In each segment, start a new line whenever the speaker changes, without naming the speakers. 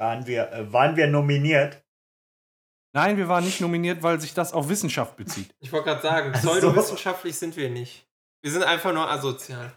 Waren wir, äh, waren wir nominiert?
Nein, wir waren nicht nominiert, weil sich das auf Wissenschaft bezieht.
Ich wollte gerade sagen, pseudowissenschaftlich sind wir nicht. Wir sind einfach nur asozial.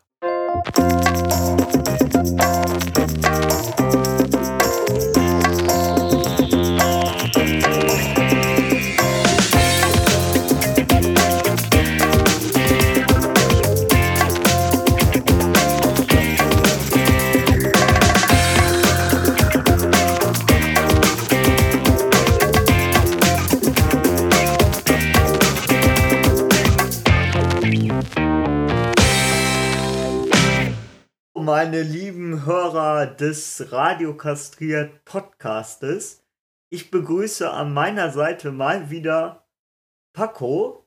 Meine lieben Hörer des Radiokastriert Podcastes. Ich begrüße an meiner Seite mal wieder Paco.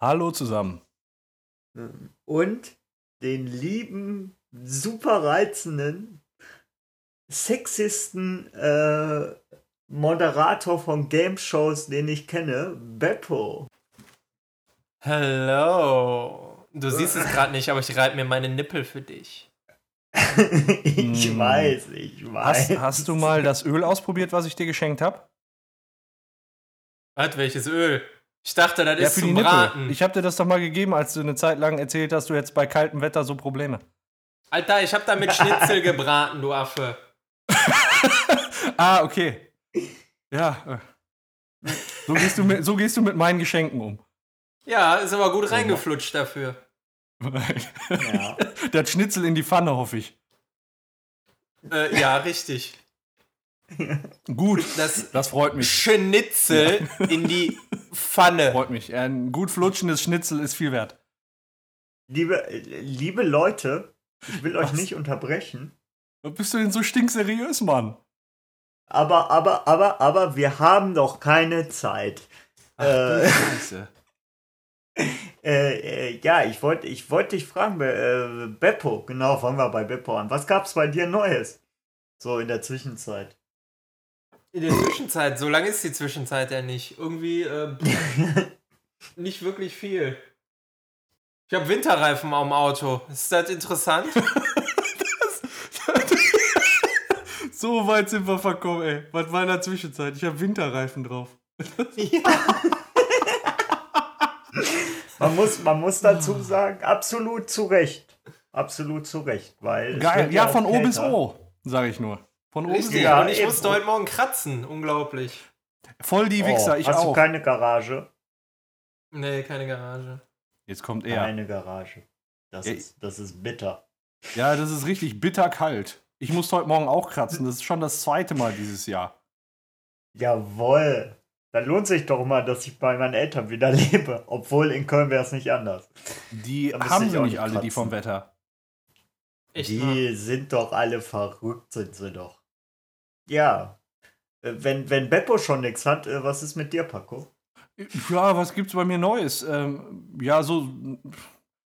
Hallo zusammen.
Und den lieben, super reizenden, sexisten äh, Moderator von Game Shows, den ich kenne, Beppo.
Hallo. Du siehst es gerade nicht, aber ich reibe mir meine Nippel für dich.
ich hm. weiß, ich weiß.
Hast, hast, du mal das Öl ausprobiert, was ich dir geschenkt habe?
Was, welches Öl? Ich dachte, das ja, ist zum Braten.
Ich habe dir das doch mal gegeben, als du eine Zeit lang erzählt hast, du jetzt bei kaltem Wetter so Probleme.
Alter, ich habe da mit Schnitzel gebraten, du Affe.
ah, okay. Ja. Äh. So gehst, du mit, so gehst du mit meinen Geschenken um.
Ja, ist aber gut reingeflutscht dafür.
Ja. Der hat Schnitzel in die Pfanne, hoffe ich.
Äh, ja, richtig.
Gut, das, das freut mich.
Schnitzel ja. in die Pfanne.
Freut mich. Ein gut flutschendes Schnitzel ist viel wert.
Liebe, liebe Leute, ich will Was? euch nicht unterbrechen.
Was bist du denn so stinkseriös, Mann?
Aber, aber, aber, aber, wir haben doch keine Zeit.
Ach, äh, Scheiße.
Äh, äh, ja, ich wollte ich wollt dich fragen, äh, Beppo, genau, fangen wir bei Beppo an. Was gab's bei dir Neues? So in der Zwischenzeit.
In der Zwischenzeit, so lange ist die Zwischenzeit ja nicht. Irgendwie äh, nicht wirklich viel. Ich habe Winterreifen am Auto. Ist das interessant? das,
so weit sind wir verkommen, ey. Was war in der Zwischenzeit? Ich habe Winterreifen drauf. ja.
Man muss, man muss dazu sagen, absolut zu Recht. Absolut zu Recht. Weil
Geil, ja, von O bis O, sage ich nur. Von
O bis O. Ja, und ich musste heute Morgen kratzen. Unglaublich.
Voll die Wichser, oh, ich
hast
auch.
Hast du keine Garage?
Nee, keine Garage.
Jetzt kommt er.
Keine Garage. Das, ist, das ist bitter.
Ja, das ist richtig bitter kalt. Ich musste heute Morgen auch kratzen. Das ist schon das zweite Mal dieses Jahr.
Jawoll. Dann lohnt sich doch mal, dass ich bei meinen Eltern wieder lebe. Obwohl in Köln wäre es nicht anders.
Die haben sie nicht alle, kratzen. die vom Wetter.
Echt die mal? sind doch alle verrückt, sind sie doch. Ja. Äh, wenn, wenn Beppo schon nichts hat, äh, was ist mit dir, Paco?
Ja, was gibt's bei mir Neues? Ähm, ja, so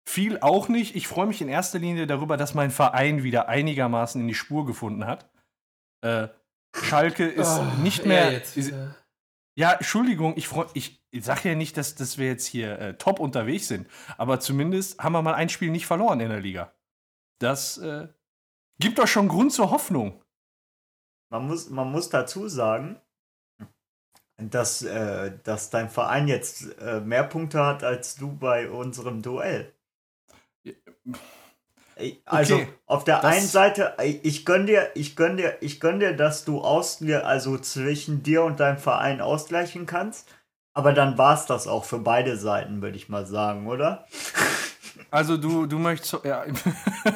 viel auch nicht. Ich freue mich in erster Linie darüber, dass mein Verein wieder einigermaßen in die Spur gefunden hat. Äh, Schalke ist oh, nicht mehr. Jetzt, ist, ja, Entschuldigung, ich, ich, ich sage ja nicht, dass, dass wir jetzt hier äh, top unterwegs sind, aber zumindest haben wir mal ein Spiel nicht verloren in der Liga. Das äh, gibt doch schon Grund zur Hoffnung.
Man muss, man muss dazu sagen, dass, äh, dass dein Verein jetzt äh, mehr Punkte hat als du bei unserem Duell. Also okay, auf der einen Seite, ich gönn dir, ich gönn dir, ich gönn dir, dass du aus also zwischen dir und deinem Verein ausgleichen kannst. Aber dann war es das auch für beide Seiten, würde ich mal sagen, oder?
Also du, du möchtest, ja,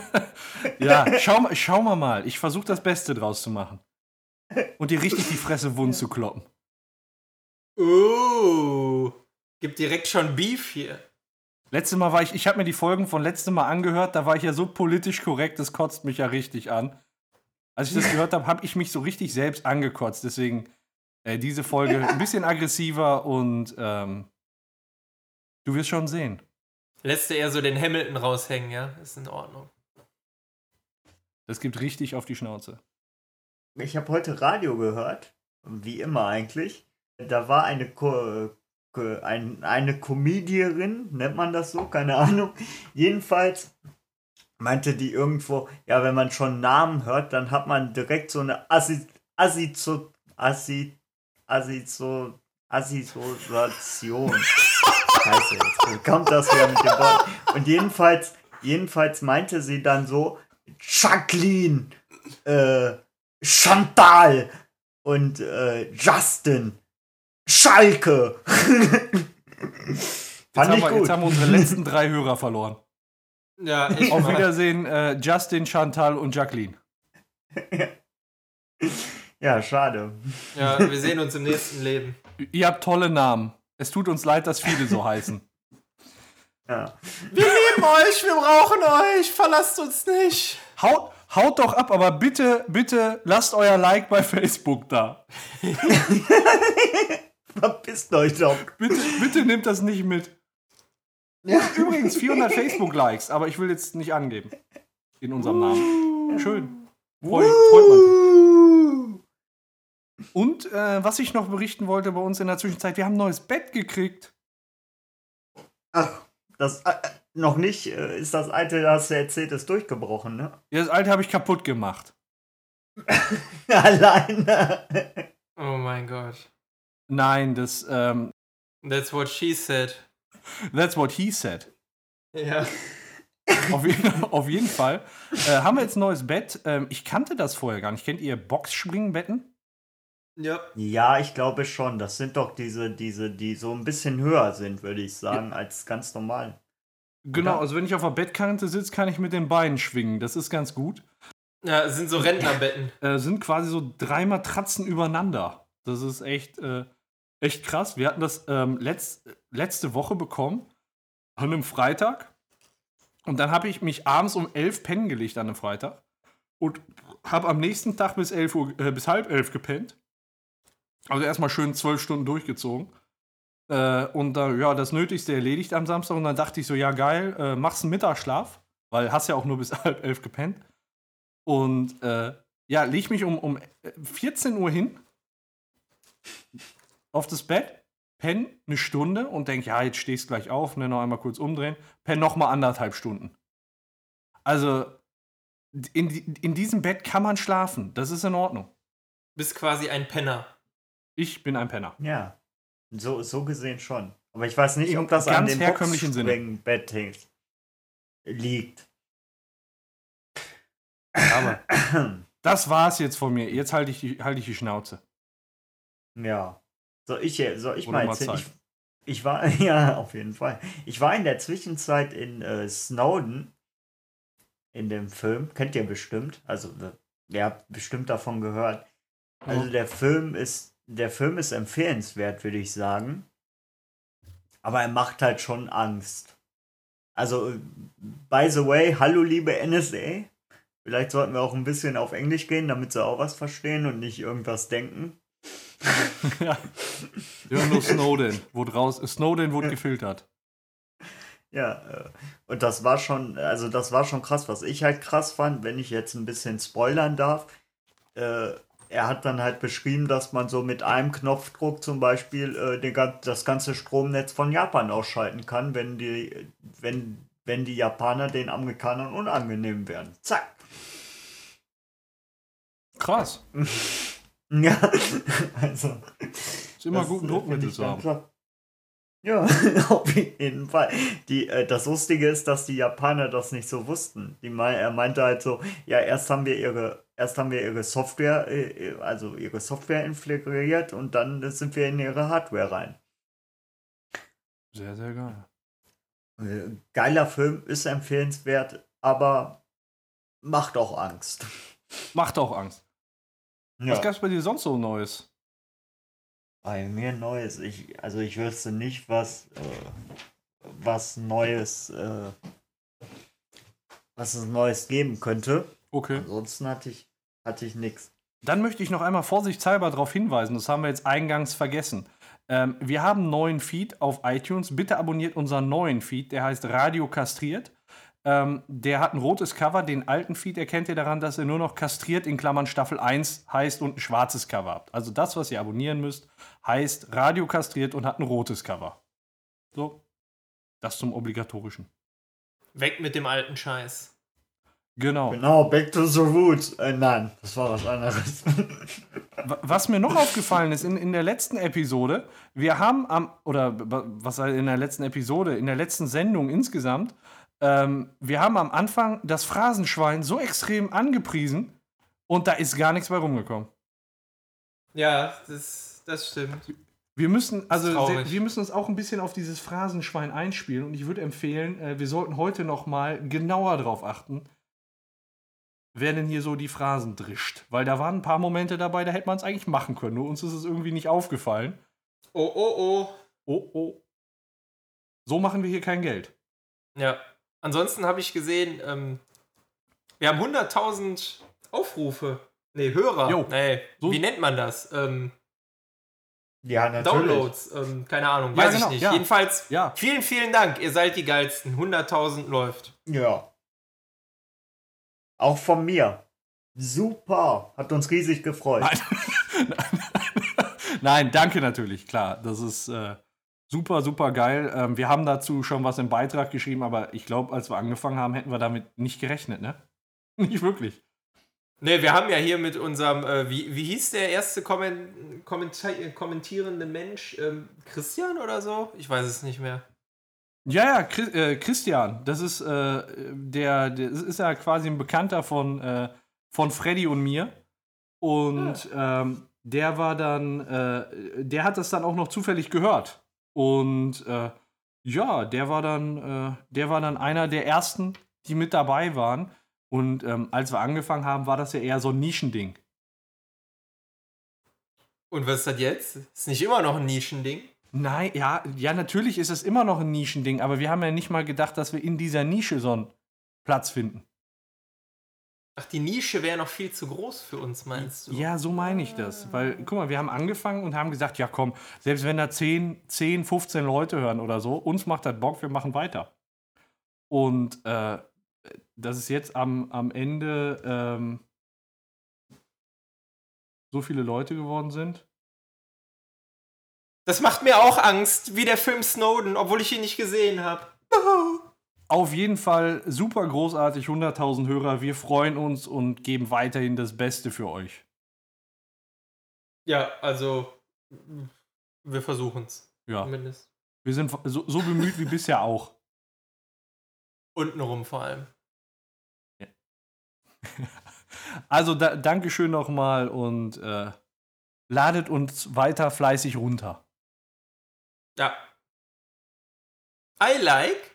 ja schau, schau mal mal. Ich versuche das Beste draus zu machen. Und dir richtig die Fresse wund zu kloppen.
Oh, gibt direkt schon Beef hier.
Letztes Mal war ich, ich habe mir die Folgen von letztem Mal angehört, da war ich ja so politisch korrekt, das kotzt mich ja richtig an. Als ich das gehört habe, habe ich mich so richtig selbst angekotzt. Deswegen äh, diese Folge ein bisschen aggressiver und ähm, du wirst schon sehen.
Lässt du eher so den Hamilton raushängen, ja? Ist in Ordnung.
Das gibt richtig auf die Schnauze.
Ich habe heute Radio gehört, wie immer eigentlich. Da war eine Ko ein, eine Comedierin, nennt man das so, keine Ahnung. Jedenfalls meinte die irgendwo, ja, wenn man schon Namen hört, dann hat man direkt so eine Assi Asizo, Asi, Asizo, Asisation. Scheiße, jetzt kommt das wieder mit dem Wort. Und jedenfalls, jedenfalls meinte sie dann so, Jacqueline, äh, Chantal und äh, Justin, Schalke.
Jetzt haben, wir, jetzt haben wir unsere letzten drei Hörer verloren.
Ja,
Auf. Wiedersehen, äh, Justin, Chantal und Jacqueline.
Ja, schade.
Ja, wir sehen uns im nächsten Leben.
Ihr habt tolle Namen. Es tut uns leid, dass viele so heißen.
Ja.
Wir lieben euch, wir brauchen euch, verlasst uns nicht.
Haut, haut doch ab, aber bitte, bitte lasst euer Like bei Facebook da.
Verpisst euch doch.
Bitte, bitte nehmt das nicht mit. Und übrigens 400 Facebook-Likes, aber ich will jetzt nicht angeben. In unserem Namen. Schön. Freu, freut man sich. Und äh, was ich noch berichten wollte bei uns in der Zwischenzeit, wir haben ein neues Bett gekriegt.
Ach, das äh, noch nicht äh, ist das alte, das du erzählt, ist durchgebrochen, ne?
Ja, das alte habe ich kaputt gemacht.
Alleine.
Oh mein Gott.
Nein, das, ähm,
That's what she said.
that's what he said.
Ja.
Auf, je auf jeden Fall äh, haben wir jetzt ein neues Bett. Ähm, ich kannte das vorher gar nicht. Kennt ihr Boxspringbetten?
Ja.
Ja, ich glaube schon. Das sind doch diese, diese, die so ein bisschen höher sind, würde ich sagen, als ganz normal.
Genau,
Oder?
also wenn ich auf der Bettkante sitze, kann ich mit den Beinen schwingen. Das ist ganz gut.
Ja, sind so Rentnerbetten.
Äh, sind quasi so drei Matratzen übereinander. Das ist echt, äh, echt krass. Wir hatten das ähm, letzt, letzte Woche bekommen, an einem Freitag. Und dann habe ich mich abends um elf pennen gelegt an einem Freitag. Und habe am nächsten Tag bis, 11 Uhr, äh, bis halb elf gepennt. Also erstmal schön zwölf Stunden durchgezogen. Äh, und da, ja, das Nötigste erledigt am Samstag. Und dann dachte ich so, ja geil, äh, machst einen Mittagsschlaf. Weil hast ja auch nur bis halb elf gepennt. Und äh, ja, leg mich um, um 14 Uhr hin auf das Bett, penn eine Stunde und denk, ja, jetzt stehst gleich auf, ne, noch einmal kurz umdrehen, penn noch mal anderthalb Stunden. Also in, in diesem Bett kann man schlafen, das ist in Ordnung.
Bist quasi ein Penner.
Ich bin ein Penner.
Ja. So, so gesehen schon. Aber ich weiß nicht, ob das an
ganz
dem
herkömmlichen Sinne.
Bett liegt.
Aber das war's jetzt von mir. Jetzt halte ich, die- halte ich die Schnauze.
Ja. Soll ich, soll ich
Wurde
mal
mal
erzählen? Ich, ich war, ja, auf jeden Fall. Ich war in der Zwischenzeit in äh, Snowden in dem Film. Kennt ihr bestimmt. Also, ihr habt bestimmt davon gehört. Also, der Film ist, der Film ist empfehlenswert, würde ich sagen. Aber er macht halt schon Angst. Also, äh, by the way, hallo liebe NSA. Vielleicht sollten wir auch ein bisschen auf Englisch gehen, damit sie auch was verstehen und nicht irgendwas denken.
ja. ja, nur Snowden. Wurde raus, Snowden wurde gefiltert.
Ja, äh, und das war schon, also das war schon krass. Was ich halt krass fand, wenn ich jetzt ein bisschen spoilern darf, äh, er hat dann halt beschrieben, dass man so mit einem Knopfdruck zum Beispiel äh, den, das ganze Stromnetz von Japan ausschalten kann, wenn die, wenn, wenn die Japaner den Amerikanern unangenehm werden. Zack.
Krass.
Ja, also.
Ist immer
das,
gut, ein
äh,
Druckmittel zu haben.
klar. Ja, auf jeden Fall. Die, äh, das Lustige ist, dass die Japaner das nicht so wussten. Die mei er meinte halt so, ja, erst haben wir ihre, erst haben wir ihre Software, äh, also ihre Software integriert und dann sind wir in ihre Hardware rein.
Sehr, sehr geil.
Äh, Geiler Film, ist empfehlenswert, aber macht auch Angst.
Macht auch Angst.
Ja.
Was gab's bei dir sonst so Neues?
Bei mir Neues. Ich, also ich wüsste nicht, was, äh, was Neues, äh, was es Neues geben könnte.
Okay.
Ansonsten hatte ich, hatte ich nichts.
Dann möchte ich noch einmal vorsichtshalber darauf hinweisen, das haben wir jetzt eingangs vergessen. Ähm, wir haben einen neuen Feed auf iTunes. Bitte abonniert unseren neuen Feed, der heißt Radio Kastriert. Ähm, der hat ein rotes Cover. Den alten Feed erkennt ihr daran, dass er nur noch kastriert in Klammern Staffel 1 heißt und ein schwarzes Cover habt. Also das, was ihr abonnieren müsst, heißt Radio Kastriert und hat ein rotes Cover. So, das zum obligatorischen.
Weg mit dem alten Scheiß.
Genau.
Genau, Back to the Roots. Äh, nein, das war was anderes.
Was mir noch aufgefallen ist in, in der letzten Episode, wir haben am, oder was in der letzten Episode, in der letzten Sendung insgesamt, ähm, wir haben am Anfang das Phrasenschwein so extrem angepriesen und da ist gar nichts bei rumgekommen.
Ja, das, das stimmt.
Wir müssen, also wir müssen uns auch ein bisschen auf dieses Phrasenschwein einspielen und ich würde empfehlen, äh, wir sollten heute noch mal genauer drauf achten, wer denn hier so die Phrasen drischt. Weil da waren ein paar Momente dabei, da hätte man es eigentlich machen können. Nur uns ist es irgendwie nicht aufgefallen.
Oh, oh, oh.
Oh, oh. So machen wir hier kein Geld.
Ja. Ansonsten habe ich gesehen, ähm, wir haben 100.000 Aufrufe. Nee, Hörer. Jo. Nee, so. wie nennt man das? Ähm,
ja, natürlich.
Downloads, ähm, keine Ahnung, weiß ja, genau. ich nicht. Ja. Jedenfalls, ja. vielen, vielen Dank. Ihr seid die geilsten. 100.000 läuft.
Ja. Auch von mir. Super. Hat uns riesig gefreut.
Nein, Nein danke natürlich, klar. Das ist äh, super, super geil. Ähm, wir haben dazu schon was im Beitrag geschrieben, aber ich glaube, als wir angefangen haben, hätten wir damit nicht gerechnet, ne? Nicht wirklich.
Ne, wir haben ja hier mit unserem, äh, wie, wie hieß der erste Komment kommentierende Mensch? Ähm, Christian oder so? Ich weiß es nicht mehr.
Ja, ja, Chris, äh, Christian, das ist äh, der, der ist ja quasi ein Bekannter von, äh, von Freddy und mir. Und ja. ähm, der war dann, äh, der hat das dann auch noch zufällig gehört. Und äh, ja, der war dann, äh, der war dann einer der ersten, die mit dabei waren. Und ähm, als wir angefangen haben, war das ja eher so ein Nischending.
Und was ist das jetzt? Ist nicht immer noch ein Nischending?
Nein, ja, ja, natürlich ist es immer noch ein Nischending, aber wir haben ja nicht mal gedacht, dass wir in dieser Nische so einen Platz finden.
Ach, die Nische wäre noch viel zu groß für uns, meinst du?
Ja, so meine ich das. Weil, guck mal, wir haben angefangen und haben gesagt, ja komm, selbst wenn da 10, 10 15 Leute hören oder so, uns macht das Bock, wir machen weiter. Und äh, dass es jetzt am, am Ende ähm, so viele Leute geworden sind,
das macht mir auch Angst, wie der Film Snowden, obwohl ich ihn nicht gesehen habe.
Auf jeden Fall super großartig, 100.000 Hörer. Wir freuen uns und geben weiterhin das Beste für euch.
Ja, also wir versuchen es.
Ja. Zumindest. Wir sind so, so bemüht wie bisher auch.
Untenrum vor allem. Ja.
Also da, Dankeschön nochmal und äh, ladet uns weiter fleißig runter.
Ja. I like.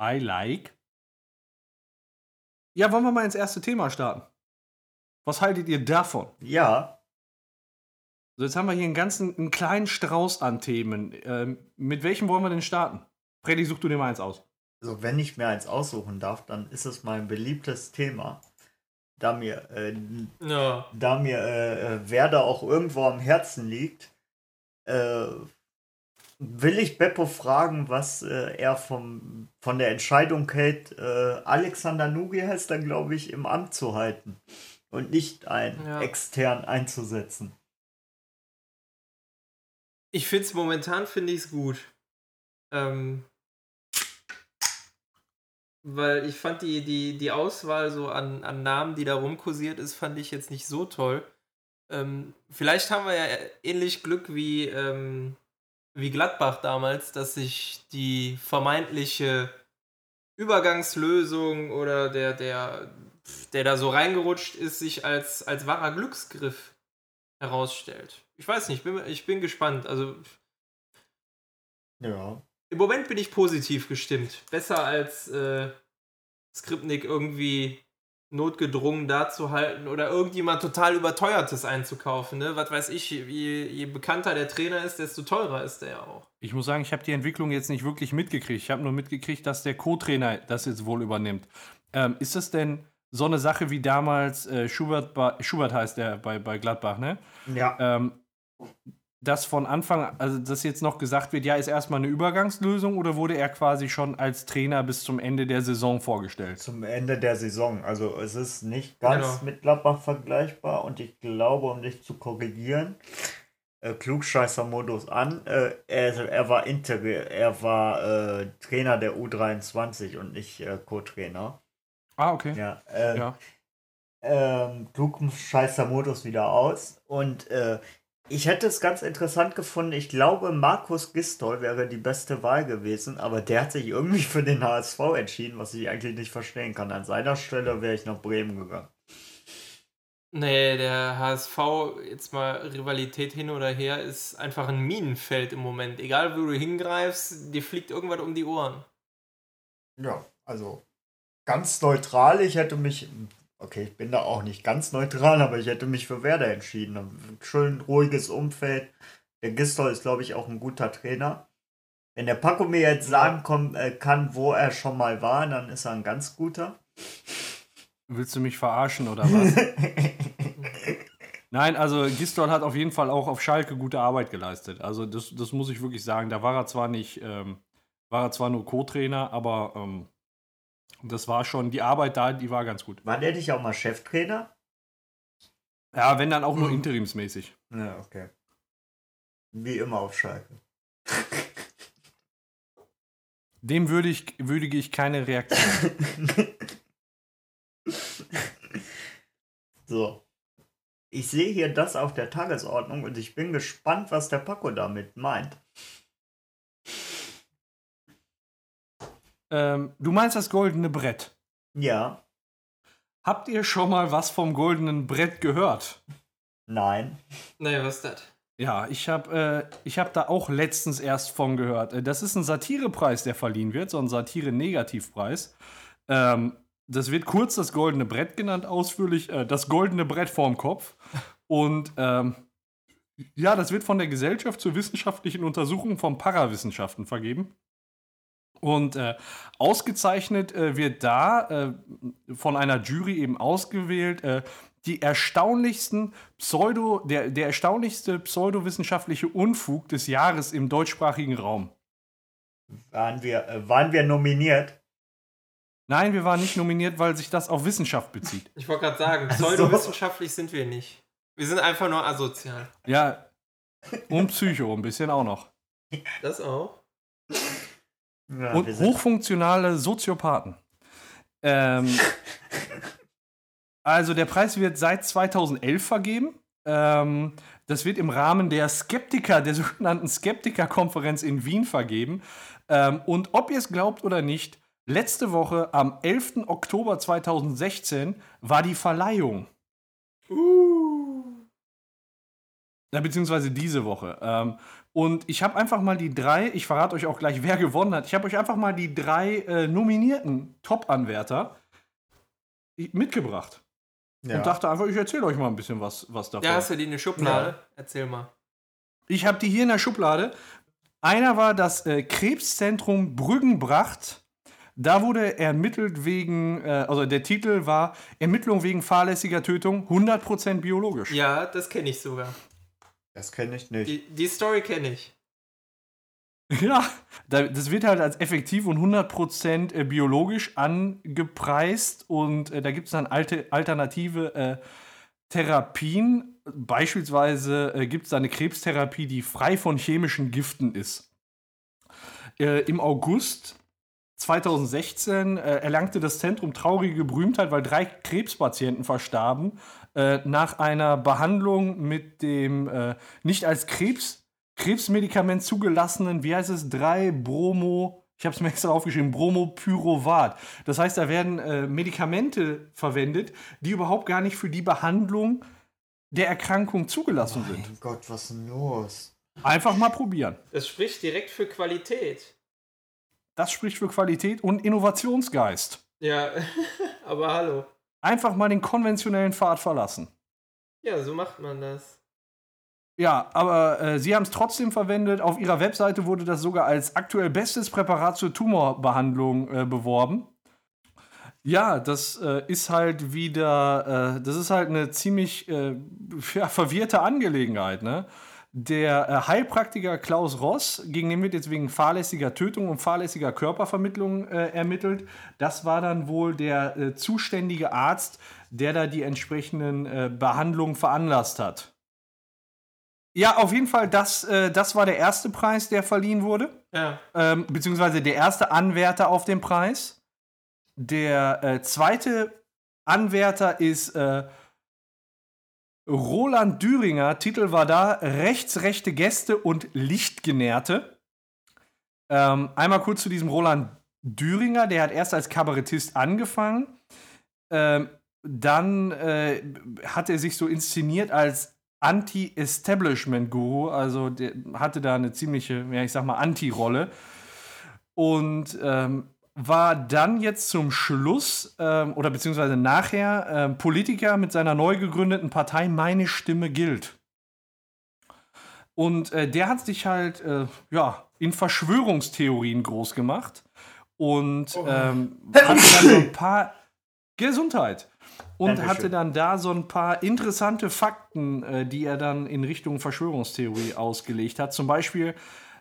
I like. Ja, wollen wir mal ins erste Thema starten? Was haltet ihr davon?
Ja.
So, jetzt haben wir hier einen ganzen, einen kleinen Strauß an Themen. Ähm, mit welchem wollen wir denn starten? Freddy, such du dir mal eins aus.
Also, wenn ich mir eins aussuchen darf, dann ist es mein beliebtes Thema. Da mir, äh, ja. da mir äh, äh Werder auch irgendwo am Herzen liegt, äh, will ich Beppo fragen, was äh, er vom, von der Entscheidung hält, äh, Alexander Nugi heißt dann, glaube ich, im Amt zu halten und nicht ein ja. extern einzusetzen.
Ich finde es momentan, finde ich es gut. Ähm, weil ich fand die, die, die Auswahl so an, an Namen, die da rumkursiert ist, fand ich jetzt nicht so toll. Ähm, vielleicht haben wir ja ähnlich Glück wie ähm, wie Gladbach damals, dass sich die vermeintliche Übergangslösung oder der, der, der da so reingerutscht ist, sich als, als wahrer Glücksgriff herausstellt. Ich weiß nicht, bin, ich bin gespannt. Also.
Ja.
Im Moment bin ich positiv gestimmt. Besser als äh, Skripnik irgendwie notgedrungen da zu halten oder irgendjemand total überteuertes einzukaufen. Ne? Was weiß ich, je, je bekannter der Trainer ist, desto teurer ist der ja auch.
Ich muss sagen, ich habe die Entwicklung jetzt nicht wirklich mitgekriegt. Ich habe nur mitgekriegt, dass der Co-Trainer das jetzt wohl übernimmt. Ähm, ist das denn so eine Sache wie damals äh, Schubert, Schubert heißt der bei, bei Gladbach, ne?
Ja.
Ähm, dass von Anfang, also dass jetzt noch gesagt wird, ja, ist erstmal eine Übergangslösung oder wurde er quasi schon als Trainer bis zum Ende der Saison vorgestellt?
Zum Ende der Saison. Also es ist nicht ganz genau. mit Gladbach vergleichbar und ich glaube, um dich zu korrigieren, äh, Klugscheißer-Modus an, äh, er, er war Inter er war äh, Trainer der U23 und nicht äh, Co-Trainer.
Ah, okay.
Ja, äh, ja. ähm, Klugscheißer-Modus wieder aus. Und äh, ich hätte es ganz interessant gefunden. Ich glaube, Markus Gistol wäre die beste Wahl gewesen, aber der hat sich irgendwie für den HSV entschieden, was ich eigentlich nicht verstehen kann. An seiner Stelle wäre ich nach Bremen gegangen.
Nee, der HSV, jetzt mal Rivalität hin oder her, ist einfach ein Minenfeld im Moment. Egal, wo du hingreifst, dir fliegt irgendwas um die Ohren.
Ja, also ganz neutral. Ich hätte mich, okay, ich bin da auch nicht ganz neutral, aber ich hätte mich für Werder entschieden. Ein schön ruhiges Umfeld. Der Gistol ist, glaube ich, auch ein guter Trainer. Wenn der Paco mir jetzt sagen äh, kann, wo er schon mal war, dann ist er ein ganz guter.
Willst du mich verarschen oder was? Nein, also Gistol hat auf jeden Fall auch auf Schalke gute Arbeit geleistet. Also das, das muss ich wirklich sagen. Da war er zwar nicht, ähm, war er zwar nur Co-Trainer, aber ähm, das war schon, die Arbeit da, die war ganz gut.
War der nicht auch mal Cheftrainer?
Ja, wenn dann auch nur interimsmäßig.
Ja, okay. Wie immer auf Schalke.
Dem würde ich, würdige ich keine Reaktion.
so. Ich sehe hier das auf der Tagesordnung und ich bin gespannt, was der Paco damit meint.
Ähm, du meinst das goldene Brett.
Ja.
Habt ihr schon mal was vom goldenen Brett gehört?
Nein.
Nee, was ist das?
Ja, ich habe äh, hab da auch letztens erst von gehört. Äh, Das ist ein Satirepreis, der verliehen wird, so ein Satire-Negativpreis. Ähm, das wird kurz das goldene Brett genannt, ausführlich äh, das goldene Brett vorm Kopf. Und ähm, ja, das wird von der Gesellschaft zur wissenschaftlichen Untersuchung von Parawissenschaften vergeben. Und äh, ausgezeichnet äh, wird da äh, von einer Jury eben ausgewählt äh, die erstaunlichsten Pseudo, der, der erstaunlichste pseudowissenschaftliche Unfug des Jahres im deutschsprachigen Raum.
Waren wir, äh, waren wir nominiert?
Nein, wir waren nicht nominiert, weil sich das auf Wissenschaft bezieht.
Ich wollte gerade sagen,
so.
pseudowissenschaftlich sind wir nicht. Wir sind einfach nur asozial.
Ja, und Psycho ein bisschen auch noch.
Das auch.
Ja,
Und hochfunktionale Soziopathen. Ähm, also der Preis wird seit 2011 vergeben. Ähm, das wird im Rahmen der Skeptiker, der sogenannten Skeptiker-Konferenz in Wien vergeben. Ähm, und ob ihr es glaubt oder nicht, letzte Woche am 11. Oktober 2016 war die Verleihung.
Uh.
Ja, beziehungsweise diese Woche. Ähm, und ich habe einfach mal die drei, ich verrate euch auch gleich, wer gewonnen hat. Ich habe euch einfach mal die drei äh, nominierten Top-Anwärter mitgebracht.
ja.
Und dachte einfach, ich erzähle euch mal ein bisschen was, was davon.
Ja, hast du die in der Schublade? Erzähl mal.
Ich habe die hier in der Schublade. Einer war das äh, Krebszentrum Brüggenbracht. Da wurde ermittelt wegen, äh, also der Titel war Ermittlung wegen fahrlässiger Tötung, 100% biologisch.
Ja, das kenne ich sogar.
Das kenne ich nicht.
Die, die Story kenne ich.
Ja, da- das wird halt als effektiv und 100% äh, biologisch angepreist und äh, da gibt es dann alte, alternative äh, Therapien. Beispielsweise äh, gibt es da eine Krebstherapie, die frei von chemischen Giften ist. Äh, Im August 2016 äh, erlangte das Zentrum traurige Berühmtheit, weil drei Krebspatienten verstarben äh, nach einer Behandlung mit dem äh, nicht als Krebs Krebsmedikament zugelassenen, wie heißt es, 3 Bromo, ich habe es mir extra aufgeschrieben, Bromopyrovat. Das heißt, da werden äh, Medikamente verwendet, die überhaupt gar nicht für die Behandlung der Erkrankung zugelassen sind.
Mein Gott, was ist denn los?
Einfach mal probieren.
Das spricht direkt für Qualität.
Das spricht für Qualität und Innovationsgeist.
Ja, aber hallo.
Einfach mal den konventionellen Pfad verlassen.
Ja, so macht man das.
Ja, aber äh, sie haben es trotzdem verwendet. Auf ihrer Webseite wurde das sogar als aktuell bestes Präparat zur Tumorbehandlung äh, beworben. Ja, das äh, ist halt wieder, äh, das ist halt eine ziemlich äh, ja, verwirrte Angelegenheit, ne? Der äh, Heilpraktiker Klaus Ross, gegen den wird jetzt wegen fahrlässiger Tötung und fahrlässiger Körpervermittlung äh, ermittelt. Das war dann wohl der äh, zuständige Arzt, der da die entsprechenden äh, Behandlungen veranlasst hat. Ja, auf jeden Fall, das, äh, das war der erste Preis, der verliehen wurde.
Ja.
Ähm, beziehungsweise der erste Anwärter auf den Preis. Der äh, zweite Anwärter ist Roland Düringer. Titel war da Rechtsrechte Gäste und Lichtgenährte. Ähm, einmal kurz zu diesem Roland Düringer. Der hat erst als Kabarettist angefangen. Ähm, dann äh, hat er sich so inszeniert als Anti-Establishment-Guru, also der hatte da eine ziemliche, ja, ich sag mal, Anti-Rolle. Und ähm, war dann jetzt zum Schluss ähm, oder beziehungsweise nachher ähm, Politiker mit seiner neu gegründeten Partei Meine Stimme gilt. Und äh, der hat sich halt äh, ja, in Verschwörungstheorien groß gemacht und
Oh.
ähm, hatte dann so ein paar Gesundheit und
Dankeschön.
hatte dann da so ein paar interessante Fakten, äh, die er dann in Richtung Verschwörungstheorie ausgelegt hat. Zum Beispiel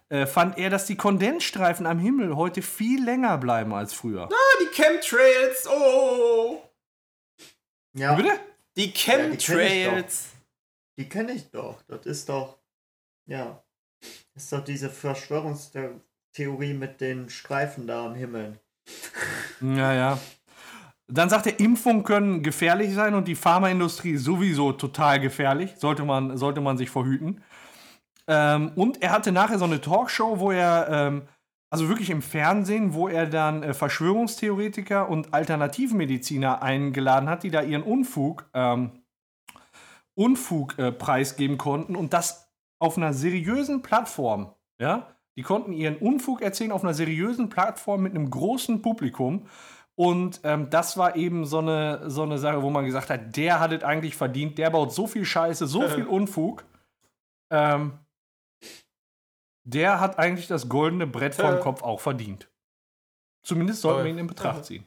äh, fand er, dass die Kondensstreifen am Himmel heute viel länger bleiben als früher.
Ah, die Chemtrails. Oh.
Ja,
Wie Bitte?
Die
die kenn ich
Chemtrails.
die kenne ich doch. Das ist doch, ja, ist doch diese Verschwörungstheorie mit den Streifen da am Himmel.
Ja, ja. Dann sagt er, Impfungen können gefährlich sein und die Pharmaindustrie sowieso total gefährlich. Sollte man, sollte man sich verhüten. Ähm, und er hatte nachher so eine Talkshow, wo er, ähm, also wirklich im Fernsehen, wo er dann äh, Verschwörungstheoretiker und Alternativmediziner eingeladen hat, die da ihren Unfug, ähm, Unfug äh, preisgeben konnten und das auf einer seriösen Plattform. Ja? Die konnten ihren Unfug erzählen auf einer seriösen Plattform mit einem großen Publikum. Und ähm, das war eben so eine, so eine Sache, wo man gesagt hat, der hat es eigentlich verdient, der baut so viel Scheiße, so viel Unfug. Ähm, der hat eigentlich das goldene Brett vom. Kopf auch verdient. Zumindest sollten wir ihn in Betracht ziehen.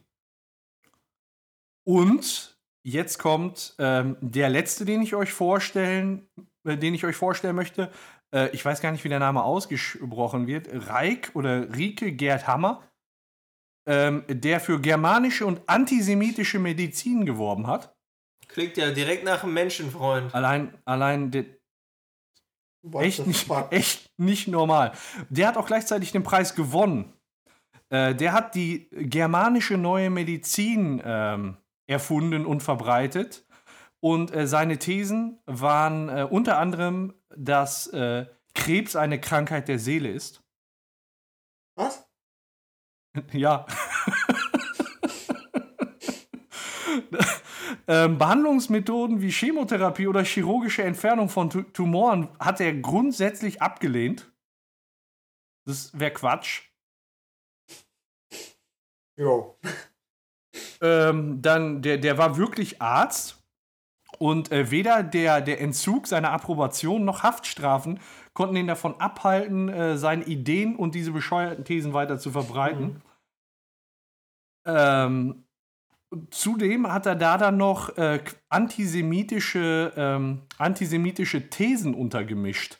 Und jetzt kommt ähm, der letzte, den ich euch vorstellen, äh, den ich euch vorstellen möchte. Äh, ich weiß gar nicht, wie der Name ausgesprochen wird. Reik oder Rike Gerd Hammer, ähm, der für germanische und antisemitische Medizin geworben hat.
Klingt ja direkt nach einem Menschenfreund.
Allein, allein der,
What
echt nicht,
fuck?
echt nicht normal. Der hat auch gleichzeitig den Preis gewonnen. Äh, der hat die germanische neue Medizin ähm, erfunden und verbreitet. Und äh, seine Thesen waren äh, unter anderem, dass äh, Krebs eine Krankheit der Seele ist.
Was?
Ja. ähm, Behandlungsmethoden wie Chemotherapie oder chirurgische Entfernung von Tu- Tumoren hat er grundsätzlich abgelehnt. Das wäre Quatsch.
Jo.
Ähm, dann, der, der war wirklich Arzt und äh, weder der, der Entzug seiner Approbation noch Haftstrafen konnten ihn davon abhalten, äh, seine Ideen und diese bescheuerten Thesen weiter zu verbreiten. Ähm, zudem hat er da dann noch äh, antisemitische, ähm, antisemitische Thesen untergemischt.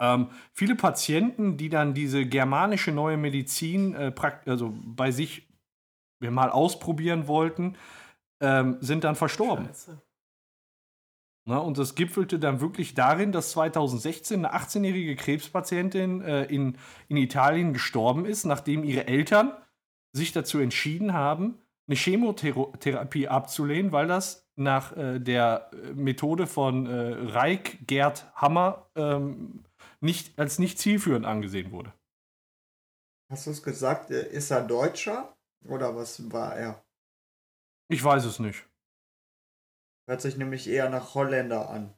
Ähm, viele Patienten, die dann diese germanische neue Medizin äh, also bei sich mal ausprobieren wollten, ähm, sind dann verstorben.
Scheiße.
Ne? Und das gipfelte dann wirklich darin, dass 2016 eine 18-jährige Krebspatientin äh, in, in Italien gestorben ist, nachdem ihre Eltern sich dazu entschieden haben, eine Chemotherapie abzulehnen, weil das nach äh, der äh, Methode von äh, Reik Gerd Hammer ähm, nicht, als nicht zielführend angesehen wurde.
Hast du es gesagt? äh, Ist er Deutscher? Oder was war er?
Ich weiß es nicht.
Hört sich nämlich eher nach Holländer an.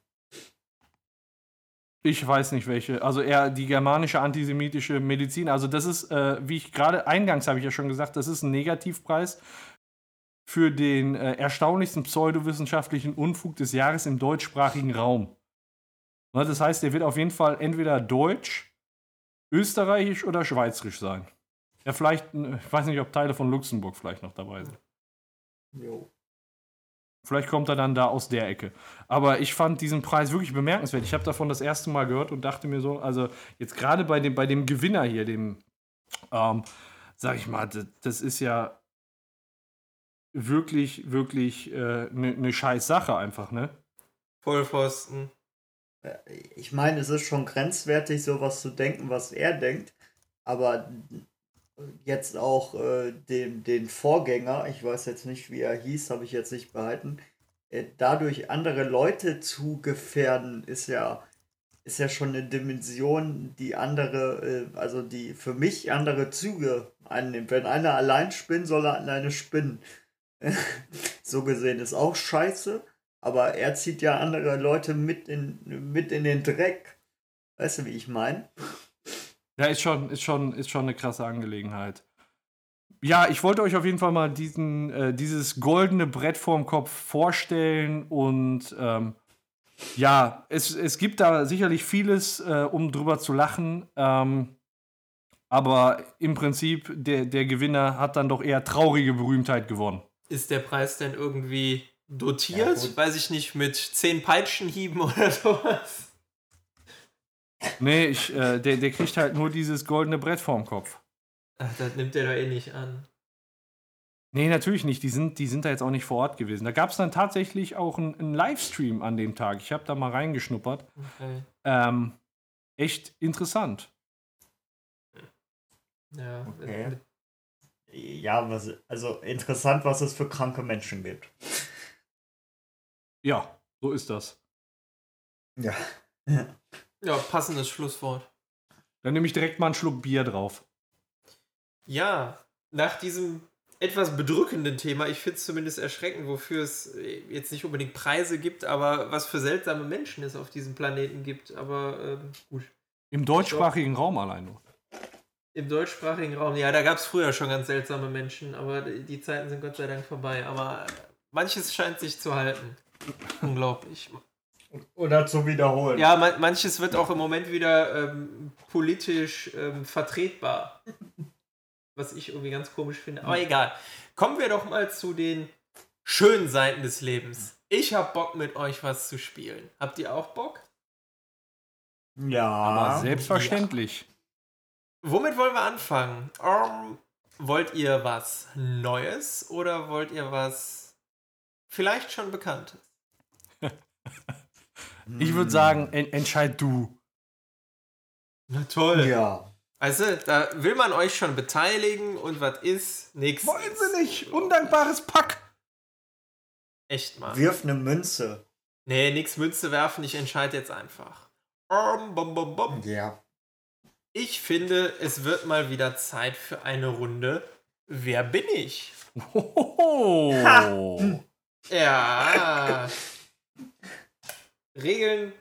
Ich weiß nicht welche. Also eher die germanische antisemitische Medizin. Also das ist, äh, wie ich gerade eingangs habe ich ja schon gesagt, das ist ein Negativpreis für den äh, erstaunlichsten pseudowissenschaftlichen Unfug des Jahres im deutschsprachigen Raum. Ne, das heißt, der wird auf jeden Fall entweder deutsch, österreichisch oder schweizerisch sein. Ja, vielleicht, äh, ich weiß nicht, ob Teile von Luxemburg vielleicht noch dabei sind.
Jo.
Vielleicht kommt er dann da aus der Ecke. Aber ich fand diesen Preis wirklich bemerkenswert. Ich habe davon das erste Mal gehört und dachte mir so, also jetzt gerade bei dem, bei dem Gewinner hier, dem, ähm, sag ich mal, das, das ist ja wirklich, wirklich eine äh, ne ne scheiß Sache einfach, ne?
Vollpfosten.
Ich meine, es ist schon grenzwertig, sowas zu denken, was er denkt. Aber jetzt auch äh, den, den Vorgänger, ich weiß jetzt nicht, wie er hieß, habe ich jetzt nicht behalten, äh, dadurch andere Leute zu gefährden, ist ja, ist ja schon eine Dimension, die andere, äh, also die für mich andere Züge annimmt. Wenn einer allein spinnt, soll er alleine spinnen. so gesehen ist auch scheiße, aber er zieht ja andere Leute mit in, mit in den Dreck. Weißt du, wie ich meine?
Ja, ist schon, ist, schon, ist schon eine krasse Angelegenheit. Ja, ich wollte euch auf jeden Fall mal diesen, äh, dieses goldene Brett vorm Kopf vorstellen und ähm, ja, es, es gibt da sicherlich vieles, äh, um drüber zu lachen. Ähm, aber im Prinzip, der, der Gewinner hat dann doch eher traurige Berühmtheit gewonnen.
Ist der Preis denn irgendwie dotiert? Ja, Weiß ich nicht, mit zehn Peitschenhieben oder sowas?
Nee, ich, äh, der, der kriegt halt nur dieses goldene Brett vorm Kopf.
Ach, das nimmt der doch eh nicht an.
Nee, natürlich nicht. Die sind, die sind da jetzt auch nicht vor Ort gewesen. Da gab es dann tatsächlich auch einen, Livestream an dem Tag. Ich habe da mal reingeschnuppert. Okay. Ähm, echt interessant.
Ja. Okay. Ja, was, also interessant, was es für kranke Menschen gibt.
Ja, so ist das.
Ja.
Ja, passendes Schlusswort.
Dann nehme ich direkt mal einen Schluck Bier drauf.
Ja, nach diesem etwas bedrückenden Thema, ich finde es zumindest erschreckend, wofür es jetzt nicht unbedingt Preise gibt, aber was für seltsame Menschen es auf diesem Planeten gibt. Aber ähm, gut.
Im deutschsprachigen Raum allein nur.
Im deutschsprachigen Raum, ja, da gab es früher schon ganz seltsame Menschen, aber die Zeiten sind Gott sei Dank vorbei. Aber manches scheint sich zu halten. Unglaublich.
Oder zu wiederholen.
Ja, man, manches wird auch im Moment wieder ähm, politisch ähm, vertretbar. Was ich irgendwie ganz komisch finde. Aber egal. Kommen wir doch mal zu den schönen Seiten des Lebens. Ich hab Bock mit euch was zu spielen. Habt ihr auch Bock?
Ja.
Aber selbstverständlich.
Ja. Womit wollen wir anfangen? Um, wollt ihr was Neues oder wollt ihr was vielleicht schon Bekanntes?
Ich würde sagen, en entscheid du.
Na toll.
Ja.
Also, da will man euch schon beteiligen und was ist, nix.
Wollen sie nicht? Undankbares Pack.
Echt mal.
Wirf eine Münze.
Nee, nix Münze werfen, ich entscheide jetzt einfach. Um, bom, bom, bom.
Ja.
Ich finde, es wird mal wieder Zeit für eine Runde. Wer bin ich?
Hohoho.
Ja. Regeln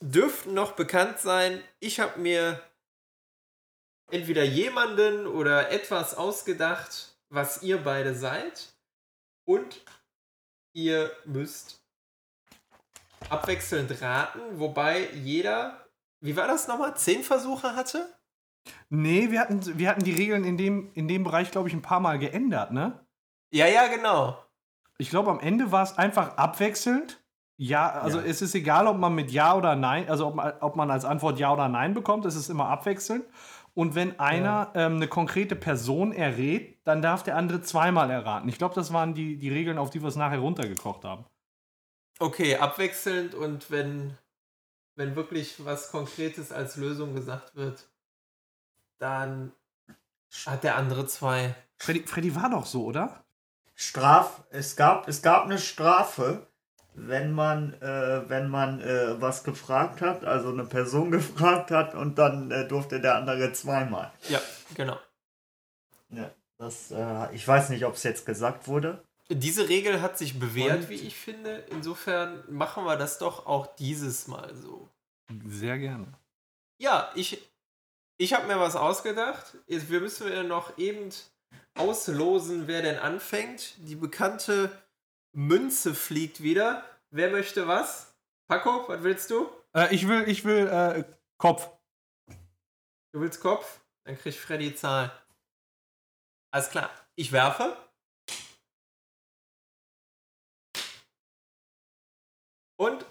dürften noch bekannt sein. Ich habe mir entweder jemanden oder etwas ausgedacht, was ihr beide seid. Und ihr müsst abwechselnd raten, wobei jeder, wie war das nochmal, zehn Versuche hatte?
Nee, wir hatten, wir hatten die Regeln in dem, in dem Bereich, glaube ich, ein paar Mal geändert, ne?
Ja, ja, genau.
Ich glaube, am Ende war es einfach abwechselnd. Ja, also ja. es ist egal, ob man mit Ja oder Nein, also ob man, ob man als Antwort Ja oder Nein bekommt, es ist immer abwechselnd. Und wenn einer ja. ähm, eine konkrete Person errät, dann darf der andere zweimal erraten. Ich glaube, das waren die, die Regeln, auf die wir es nachher runtergekocht haben.
Okay, abwechselnd und wenn, wenn wirklich was Konkretes als Lösung gesagt wird, dann hat der andere zwei.
Freddy, Freddy war doch so, oder?
Straf, es gab, es gab eine Strafe wenn man, äh, wenn man äh, was gefragt hat, also eine Person gefragt hat und dann äh, durfte der andere zweimal.
Ja, genau.
Ja, das, äh, ich weiß nicht, ob es jetzt gesagt wurde.
Diese Regel hat sich bewährt, und? wie ich finde. Insofern machen wir das doch auch dieses Mal so.
Sehr gerne.
Ja, ich, ich habe mir was ausgedacht. Wir müssen ja noch eben auslosen, wer denn anfängt. Die bekannte Münze fliegt wieder. Wer möchte was? Paco, was willst du?
Äh, ich will, ich will äh, Kopf.
Du willst Kopf? Dann kriegt Freddy Zahl. Alles klar. Ich werfe. Und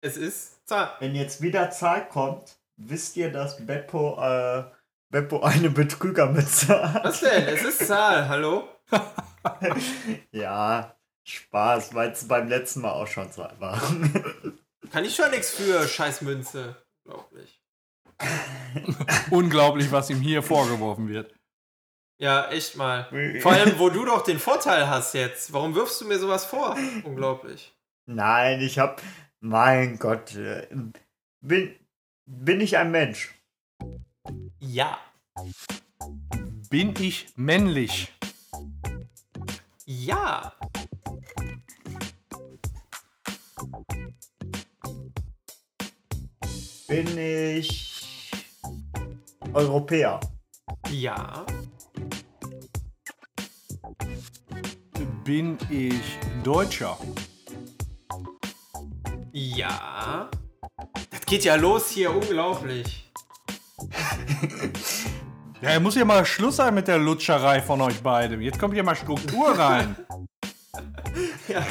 es ist Zahl.
Wenn jetzt wieder Zahl kommt, wisst ihr, dass Beppo, äh, Beppo eine Betrügermütze
hat. Was denn? Es ist Zahl, hallo?
ja, Spaß, weil es beim letzten Mal auch schon zwei waren.
Kann ich schon nichts für Scheißmünze. Unglaublich.
Unglaublich, was ihm hier vorgeworfen wird.
Ja, echt mal. Vor allem, wo du doch den Vorteil hast jetzt. Warum wirfst du mir sowas vor? Unglaublich.
Nein, ich hab. Mein Gott. äh, Bin, bin ich ein Mensch?
Ja.
Bin ich männlich?
Ja.
Bin ich Europäer?
Ja.
Bin ich Deutscher?
Ja. Das geht ja los hier, unglaublich.
Ja, muss ja mal Schluss sein mit der Lutscherei von euch beiden. Jetzt kommt ja mal Struktur rein.
Ja.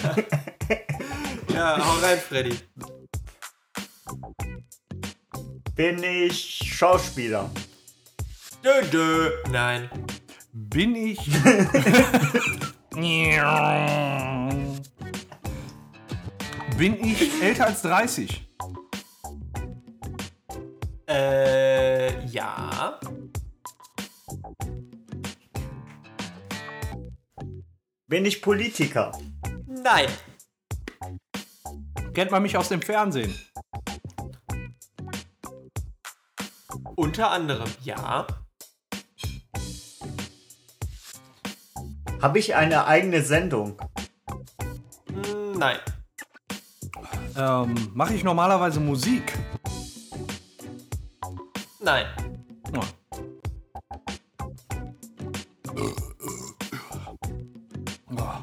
ja, hau rein, Freddy.
Bin ich Schauspieler?
Dö, dö. Nein.
Bin ich. Bin ich älter als 30?
Äh, ja.
Bin ich Politiker?
Nein.
Kennt man mich aus dem Fernsehen?
Unter anderem, ja.
Habe ich eine eigene Sendung?
Hm, Nein.
Ähm, Mache ich normalerweise Musik?
Nein.
Oh. Oh. Was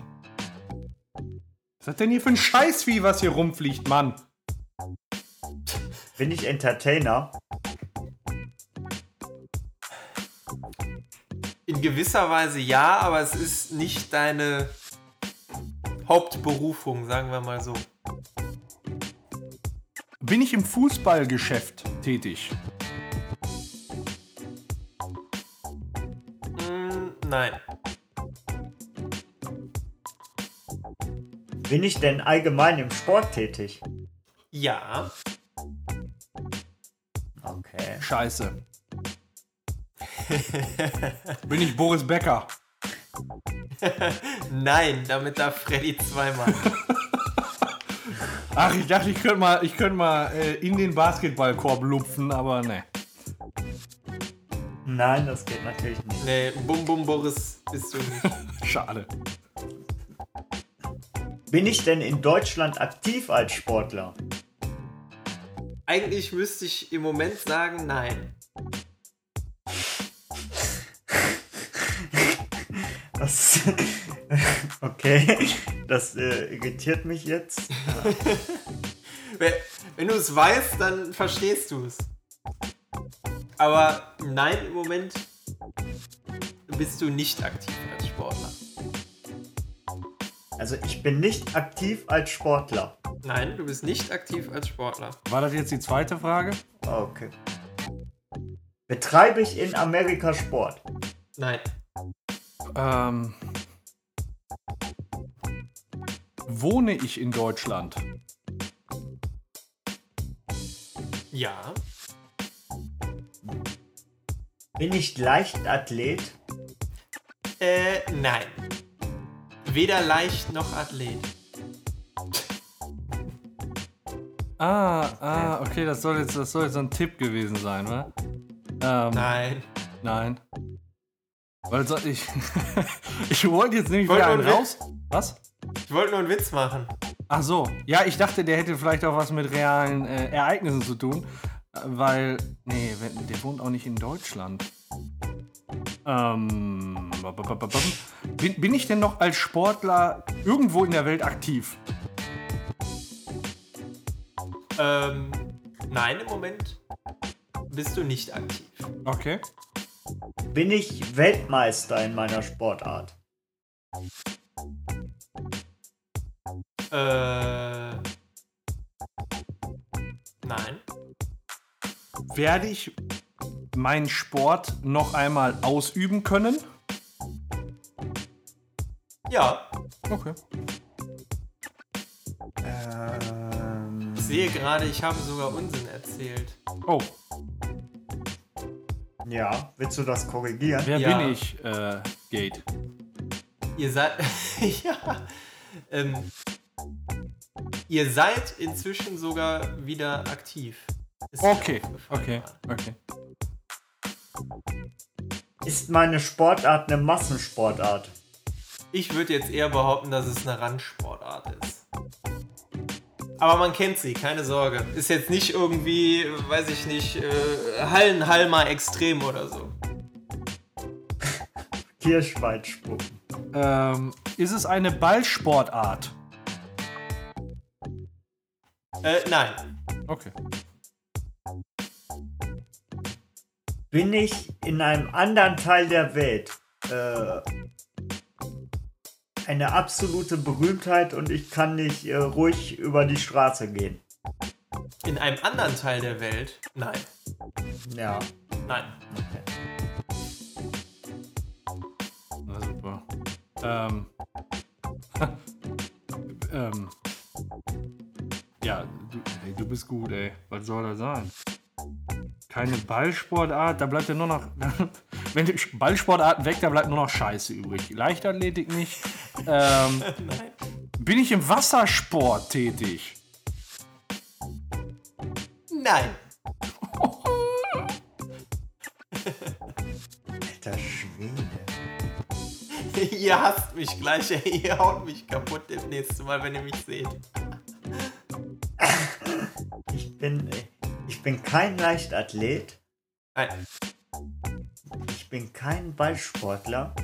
ist das denn hier für ein Scheißvieh, was hier rumfliegt, Mann?
Bin ich Entertainer?
In gewisser Weise ja, aber es ist nicht deine Hauptberufung, sagen wir mal so.
Bin ich im Fußballgeschäft tätig?
Hm, nein.
Bin ich denn allgemein im Sport tätig?
Ja.
Okay.
Scheiße. Bin ich Boris Becker?
Nein, damit darf Freddy zweimal.
Ach, ich dachte, ich könnte mal, ich könnte mal äh, in den Basketballkorb lupfen, aber ne.
Nein, das geht natürlich nicht.
nee, Bum Bum Boris bist du nicht.
Schade.
Bin ich denn in Deutschland aktiv als Sportler?
Eigentlich müsste ich im Moment sagen, nein.
Das, okay, das äh, irritiert mich jetzt.
Wenn, wenn du es weißt, dann verstehst du es. Aber nein, im Moment bist du nicht aktiv als Sportler.
Also ich bin nicht aktiv als Sportler.
Nein, du bist nicht aktiv als Sportler.
War das jetzt die zweite Frage?
Okay. Betreibe ich in Amerika Sport?
Nein.
Ähm. Wohne ich in Deutschland?
Ja.
Bin ich Leichtathlet?
Äh, nein. Weder leicht noch Athlet.
Ah, ah, okay, das soll jetzt, das soll jetzt so ein Tipp gewesen sein, wa? Ähm,
Nein.
Nein. Weil so, ich, ich wollte jetzt nämlich wieder einen raus. Was?
Ich wollte nur einen Witz machen.
Ach so. Ja, ich dachte, der hätte vielleicht auch was mit realen äh, Ereignissen zu tun. Weil, nee, der wohnt auch nicht in Deutschland. Ähm, bin, bin ich denn noch als Sportler irgendwo in der Welt aktiv?
Ähm, nein, im Moment bist du nicht aktiv.
Okay.
Bin ich Weltmeister in meiner Sportart?
Äh, nein.
Werde ich meinen Sport noch einmal ausüben können?
Ja,
Okay.
Ähm,
ich sehe gerade, ich habe sogar Unsinn erzählt.
Oh.
Ja, willst du das korrigieren?
Wer
Ja.
bin ich, äh, Gate?
Ihr seid. ja. Ähm, ihr seid inzwischen sogar wieder aktiv. Ist
Okay, okay, okay.
Ist meine Sportart eine Massensportart?
Ich würde jetzt eher behaupten, dass es eine Randsportart ist. Aber man kennt sie, keine Sorge. Ist jetzt nicht irgendwie, weiß ich nicht, äh, Hallenhalmer extrem oder so.
Kirschweitspuppen.
Ähm, ist es eine Ballsportart?
Äh, nein.
Okay.
Bin ich in einem anderen Teil der Welt äh, eine absolute Berühmtheit und ich kann nicht äh, ruhig über die Straße gehen?
In einem anderen Teil der Welt? Nein.
Ja.
Nein.
Na super. Ähm. ähm. Ja, du, ey, du bist gut, ey. Was soll das sein? Keine Ballsportart, da bleibt ja nur noch. Wenn die Ballsportarten weg, da bleibt nur noch Scheiße übrig. Leichtathletik nicht. Ähm,
Nein.
bin ich im Wassersport tätig?
Nein.
Alter Schwede.
ihr hasst mich gleich, ey. Ihr haut mich kaputt das nächste Mal, wenn ihr mich seht.
Ich bin, ich bin kein Leichtathlet.
Nein.
Ich bin kein Ballsportler.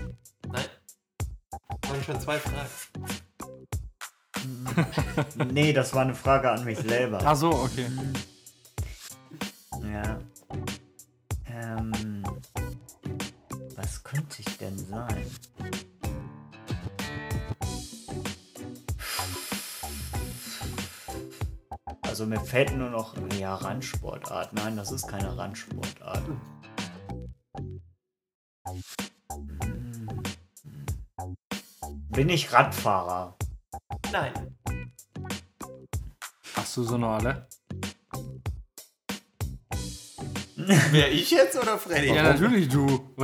Nein. Waren schon zwei Fragen.
Nee, das war eine Frage an mich selber.
Ach so, okay.
Ja. Ähm. Was könnte ich denn sein? Also mir fällt nur noch. Ja, Randsportart. Nein, das ist keine Randsportart. Bin ich Radfahrer?
Nein.
Hast du so eine alle?
Wer ich jetzt oder Freddy?
Ja, natürlich du.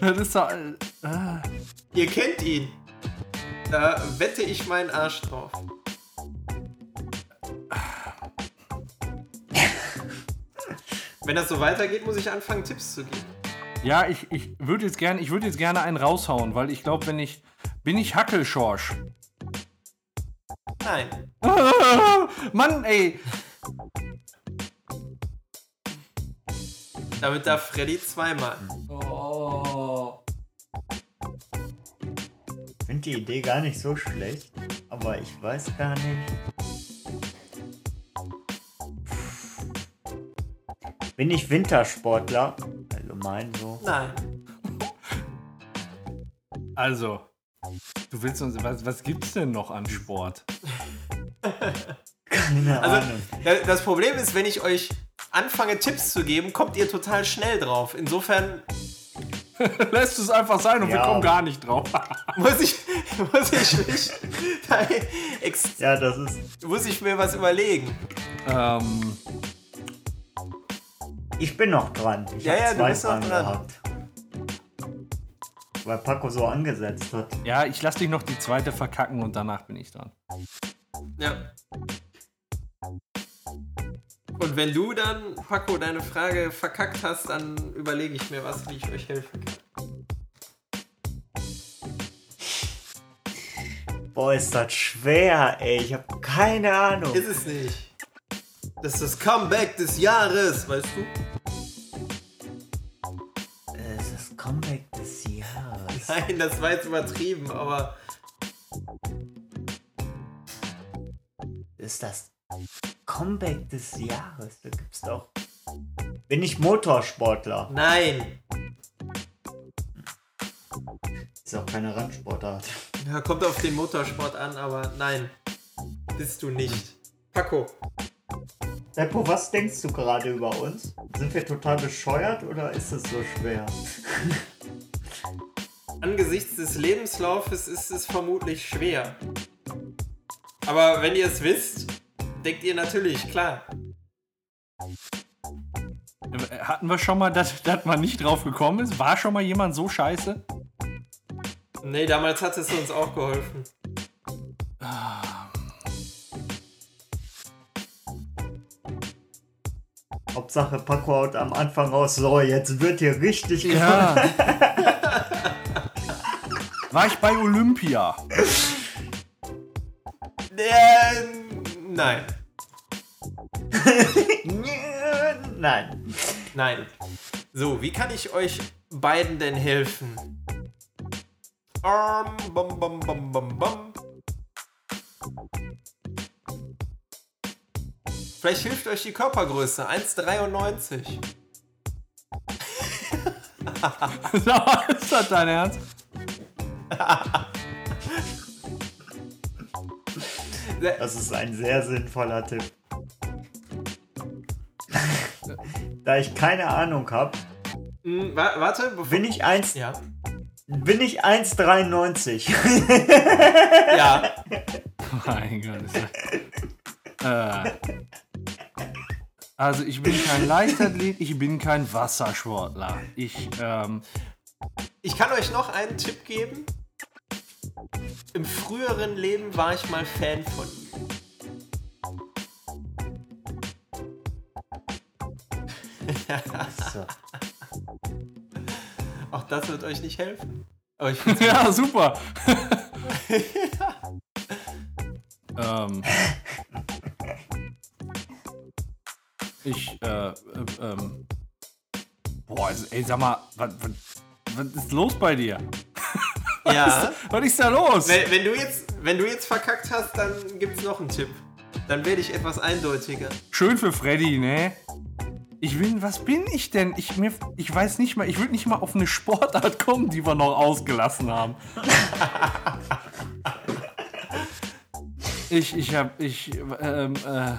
Das ist doch. Äh,
Ihr kennt ihn. Da wette ich meinen Arsch drauf. Wenn das so weitergeht, muss ich anfangen, Tipps zu geben.
Ja, ich, ich würde jetzt gerne, ich würde jetzt gerne einen raushauen, weil ich glaube, wenn ich bin ich Hackelschorsch.
Nein.
Mann, ey.
Damit darf Freddy zweimal.
Oh.
Ich finde die Idee gar nicht so schlecht, aber ich weiß gar nicht. Bin ich Wintersportler? Allgemein so.
Nein.
Also, du willst uns was, was gibt's denn noch an Sport?
Keine
Also,
Ahnung.
da- das Problem ist, wenn ich euch anfange, Tipps zu geben, kommt ihr total schnell drauf. Insofern
Lässt es einfach sein und wir
Ja.
kommen gar nicht drauf.
muss ich, muss ich, mich, da ex,
Ja, das ist.
muss ich mir was überlegen.
ähm,
Ich bin noch dran. Ich
Ja,
hab
ja, du
zwei
bist noch
Fragen
dran.
gehabt. Weil Paco so angesetzt hat.
ja, ich lass dich noch die zweite verkacken und danach bin ich dran.
Ja. Und wenn du dann, Paco, deine Frage verkackt hast, dann überlege ich mir was, wie ich euch helfen kann.
Boah, ist das schwer, ey. Ich habe keine Ahnung.
Ist es nicht. Das ist das Comeback des Jahres, weißt du?
Es ist das Comeback des Jahres.
Nein, das war jetzt übertrieben, aber
Ist das Comeback des Jahres? Da gibt's doch. Bin ich Motorsportler?
nein.
Ist auch keine Randsportart.
Ja, kommt auf den Motorsport an, aber nein. Bist du nicht. Paco,
Seppo, was denkst du gerade über uns? Sind wir total bescheuert oder ist es so schwer?
angesichts des Lebenslaufes ist es vermutlich schwer. Aber wenn ihr es wisst, denkt ihr natürlich, klar.
Hatten wir schon mal, dass, dass man nicht drauf gekommen ist? War schon mal jemand so scheiße?
Nee, damals hat es uns auch geholfen.
Hauptsache Paco haut am Anfang raus, so, jetzt wird hier richtig
Ja. War ich bei Olympia?
Äh, nein.
Nein.
Nein. So, wie kann ich euch beiden denn helfen? Um, bum, bum, bum, bum, bum. Vielleicht hilft euch die Körpergröße. 1,93.
ist das dein Ernst?
Das ist ein sehr sinnvoller Tipp. da ich keine Ahnung habe,
Hm, wa warte, bevor.
bin ich 1,
Ja.
bin ich 1,93.
Ja.
Mein Gott. Ist das, äh, also ich bin kein Leichtathlet, ich bin kein Wassersportler. Ich, ähm,
Ich kann euch noch einen Tipp geben. Im früheren Leben war ich mal Fan von ihm.
so.
Auch das wird euch nicht helfen. Aber ich
ja, super. ähm, ich, äh, äh, ähm, boah, also, ey, sag mal, was, was, was ist los bei dir?
ja.
Was ist da los?
Wenn, wenn, du jetzt, wenn du jetzt verkackt hast, dann gibt's noch einen Tipp. Dann werde ich etwas eindeutiger.
Schön für Freddy, ne? Ich bin, was bin ich denn? Ich, mir, ich weiß nicht mal, ich würde nicht mal auf eine Sportart kommen, die wir noch ausgelassen haben. ich, ich hab, ich, ähm, äh,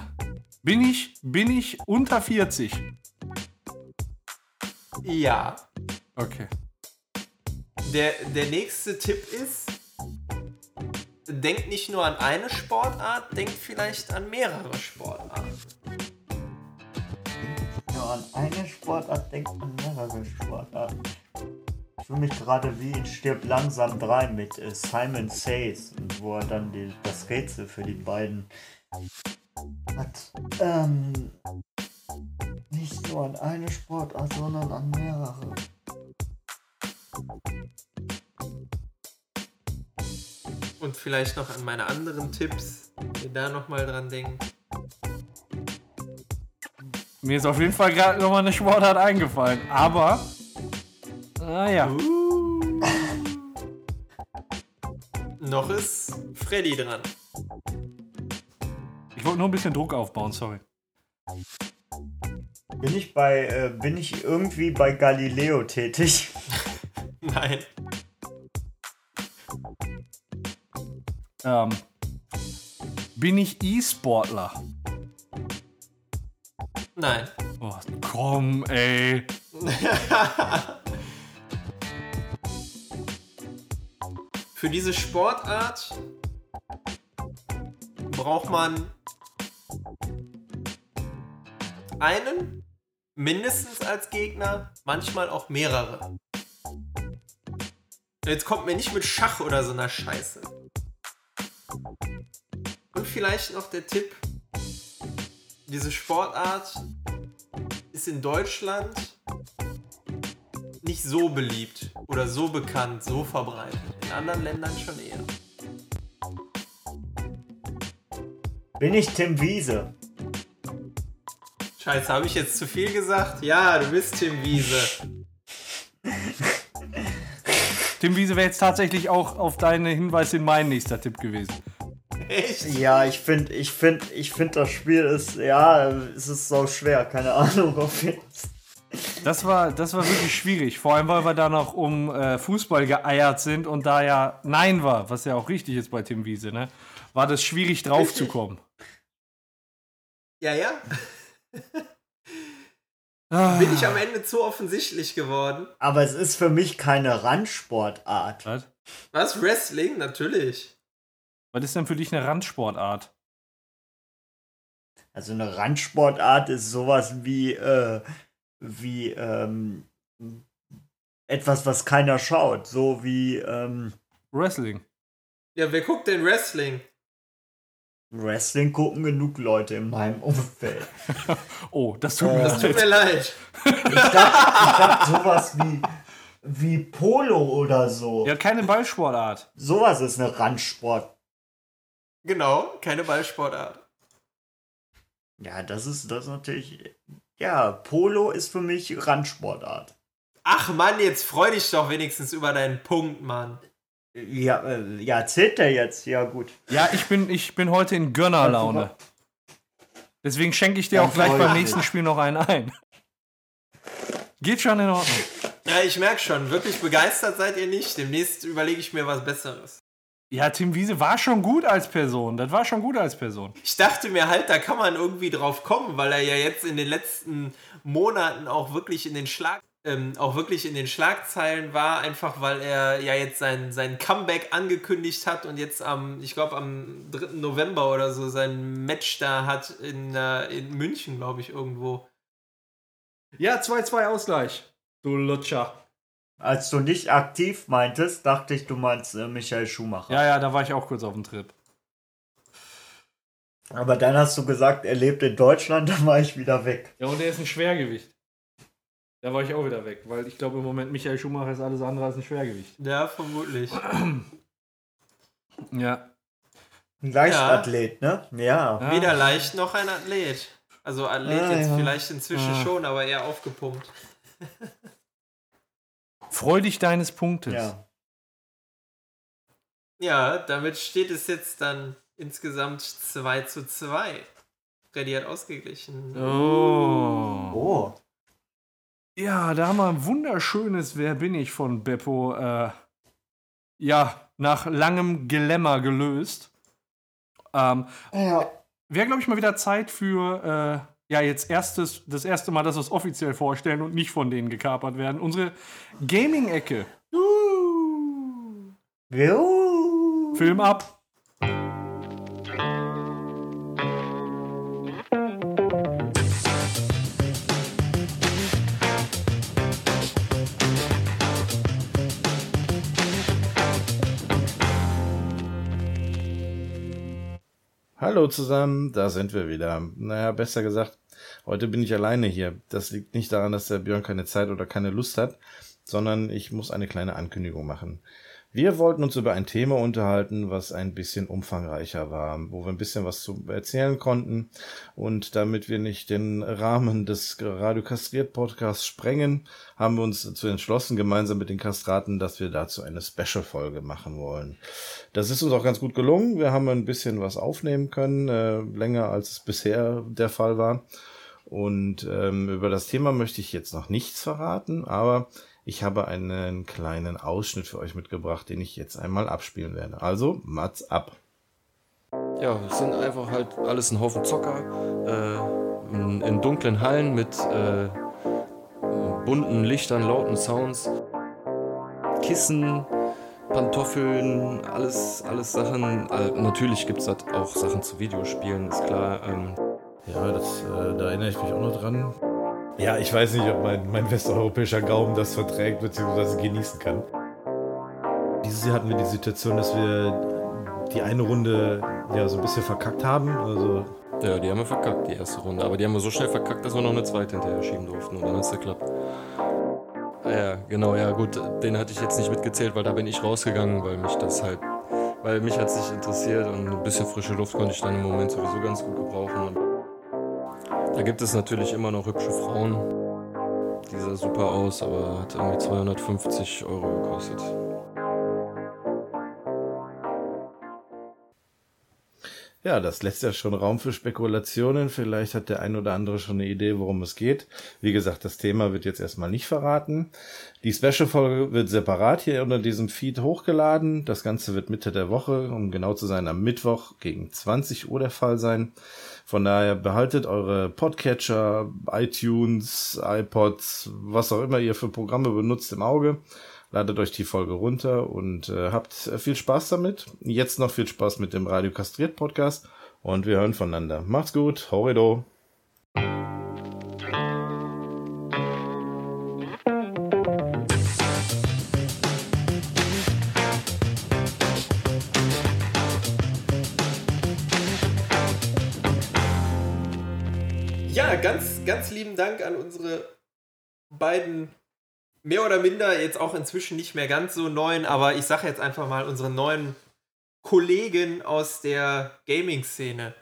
bin ich, bin ich unter 40?
Ja.
Okay.
Der, der nächste Tipp ist, denkt nicht nur an eine Sportart, denkt vielleicht an mehrere Sportarten.
Nur an eine Sportart denkt man mehrere Sportarten. Ich fühle mich gerade wie in Stirb langsam 3 mit äh, Simon Says, und wo er dann die, das Rätsel für die beiden hat. Ähm, nicht nur an eine Sportart, sondern an mehrere.
Und vielleicht noch an meine anderen Tipps, wenn ihr da nochmal dran denkt.
Mir ist auf jeden Fall gerade nochmal eine Sportart eingefallen, aber, naja.
Noch ist Freddy dran.
Ich wollte nur ein bisschen Druck aufbauen, sorry.
Bin ich bei, äh, bin ich irgendwie bei Galileo tätig?
Nein.
Ähm, bin ich E-Sportler?
Nein.
Oh, komm, ey.
Für diese Sportart braucht man einen mindestens als Gegner, manchmal auch mehrere. Jetzt kommt mir nicht mit Schach oder so einer Scheiße. Und vielleicht noch der Tipp, diese Sportart ist in Deutschland nicht so beliebt oder so bekannt, so verbreitet. In anderen Ländern schon eher.
Bin ich Tim Wiese?
Scheiße, habe ich jetzt zu viel gesagt? Ja, du bist Tim Wiese.
Tim Wiese wäre jetzt tatsächlich auch auf deine Hinweis in mein nächster Tipp gewesen.
Echt?
Ja, ich finde, ich finde, ich finde das Spiel ist, ja, es ist so schwer, keine Ahnung, auf jeden Fall.
Das war, das war wirklich schwierig. Vor allem, weil wir da noch um äh, Fußball geeiert sind und da ja Nein war, was ja auch richtig ist bei Tim Wiese, ne? War das schwierig draufzukommen.
Ja, ja.
Ah,
Bin ich am Ende zu offensichtlich geworden?
Aber es ist für mich keine Randsportart.
was?
Was? Wrestling? Natürlich.
was ist denn für dich eine Randsportart?
Also eine Randsportart ist sowas wie, äh, wie ähm, etwas, was keiner schaut. So wie ähm,
Wrestling.
Ja, wer guckt denn Wrestling?
Wrestling gucken genug Leute in meinem Umfeld.
Oh, das tut
Äh,
mir
Das tut
leid.
mir leid.
Ich dachte, ich dachte sowas wie, wie Polo oder so.
Ja, keine Ballsportart.
Sowas ist eine Randsport.
Genau, keine Ballsportart.
Ja, das ist das ist natürlich. Ja, Polo ist für mich Randsportart.
Ach Mann, jetzt freu dich doch wenigstens über deinen Punkt, Mann.
Ja, äh, ja, zählt der jetzt? Ja, gut.
Ja, ich bin, ich bin heute in Gönnerlaune. Deswegen schenke ich dir
Ja,
auch gleich beim nächsten Spiel noch einen ein. Geht schon in Ordnung.
Ja, ich merke schon, wirklich begeistert seid ihr nicht. Demnächst überlege ich mir was Besseres.
Ja, Tim Wiese war schon gut als Person. Das war schon gut als Person.
Ich dachte mir halt, da kann man irgendwie drauf kommen, weil er ja jetzt in den letzten Monaten auch wirklich in den Schlag ähm, auch wirklich in den Schlagzeilen war, einfach weil er ja jetzt sein, sein Comeback angekündigt hat und jetzt am, ich glaube am 3. November oder so sein Match da hat in, äh, in München, glaube ich, irgendwo.
Ja, 2-2 Ausgleich. Du Lutscher.
Als du nicht aktiv meintest, dachte ich, du meinst äh, Michael Schumacher.
Ja, ja, da war ich auch kurz auf dem Trip.
Aber dann hast du gesagt, er lebt in Deutschland, dann war ich wieder weg.
Ja, und er ist ein Schwergewicht. Da war ich auch wieder weg, weil ich glaube im Moment Michael Schumacher ist alles andere als ein Schwergewicht.
Ja, vermutlich.
Ja.
Ein Leichtathlet, ne? Ja.
ja.
Weder leicht noch ein Athlet. Also Athlet
Ah,
jetzt
ja.
vielleicht inzwischen
Ah.
schon, aber eher aufgepumpt.
Freu dich deines Punktes.
Ja.
Ja, damit steht es jetzt dann insgesamt 2 zu 2. Freddy hat ausgeglichen.
Oh.
Oh.
Ja, da haben wir ein wunderschönes Wer bin ich von Beppo, äh, ja, nach langem Gelämmer gelöst. Ähm,
Ja.
Wäre, glaube ich, mal wieder Zeit für, äh, ja, jetzt erstes, das erste Mal, dass wir es offiziell vorstellen und nicht von denen gekapert werden. Unsere Gaming-Ecke.
Juhu.
Film ab.
Hallo zusammen, da sind wir wieder. Naja, besser gesagt, heute bin ich alleine hier. Das liegt nicht daran, dass der Björn keine Zeit oder keine Lust hat, sondern ich muss eine kleine Ankündigung machen. Wir wollten uns über ein Thema unterhalten, was ein bisschen umfangreicher war, wo wir ein bisschen was zu erzählen konnten. Und damit wir nicht den Rahmen des Radio Kastriert Podcasts sprengen, haben wir uns dazu entschlossen, gemeinsam mit den Kastraten, dass wir dazu eine Special-Folge machen wollen. Das ist uns auch ganz gut gelungen. Wir haben ein bisschen was aufnehmen können, äh, länger als es bisher der Fall war. Und ähm, über das Thema möchte ich jetzt noch nichts verraten, aber ich habe einen kleinen Ausschnitt für euch mitgebracht, den ich jetzt einmal abspielen werde. Also, Mats ab.
Ja, es sind einfach halt alles ein Haufen Zocker äh, in, in dunklen Hallen mit äh, bunten Lichtern, lauten Sounds, Kissen, Pantoffeln, alles, alles Sachen. Äh, natürlich gibt es auch Sachen zu Videospielen, ist klar. Ähm,
Ja, das, äh, da erinnere ich mich auch noch dran. Ja, ich weiß nicht, ob mein, mein westeuropäischer Gaumen das verträgt bzw. genießen kann. Dieses Jahr hatten wir die Situation, dass wir die eine Runde ja so ein bisschen verkackt haben. Also
ja, die haben wir verkackt, die erste Runde. Aber die haben wir so schnell verkackt, dass wir noch eine zweite hinterher schieben durften. Und dann hat es geklappt. Ah Ja, genau, ja gut, den hatte ich jetzt nicht mitgezählt, weil da bin ich rausgegangen, weil mich das halt, weil mich hat es nicht interessiert und ein bisschen frische Luft konnte ich dann im Moment sowieso ganz gut gebrauchen. Da gibt es natürlich immer noch hübsche Frauen. Die sah super aus, aber hat irgendwie 250 Euro gekostet.
Ja, das lässt ja schon Raum für Spekulationen. Vielleicht hat der ein oder andere schon eine Idee, worum es geht. Wie gesagt, das Thema wird jetzt erstmal nicht verraten. Die Special-Folge wird separat hier unter diesem Feed hochgeladen. Das Ganze wird Mitte der Woche, um genau zu sein, am Mittwoch gegen 20 Uhr der Fall sein. Von daher behaltet eure Podcatcher, iTunes, iPods, was auch immer ihr für Programme benutzt im Auge. Ladet euch die Folge runter und äh, habt äh, viel Spaß damit. Jetzt noch viel Spaß mit dem Radio Kastriert Podcast und wir hören voneinander. Macht's gut, horrido.
Ja, ganz, ganz lieben Dank an unsere beiden mehr oder minder jetzt auch inzwischen nicht mehr ganz so neuen, aber ich sage jetzt einfach mal unsere neuen Kollegen aus der Gaming-Szene.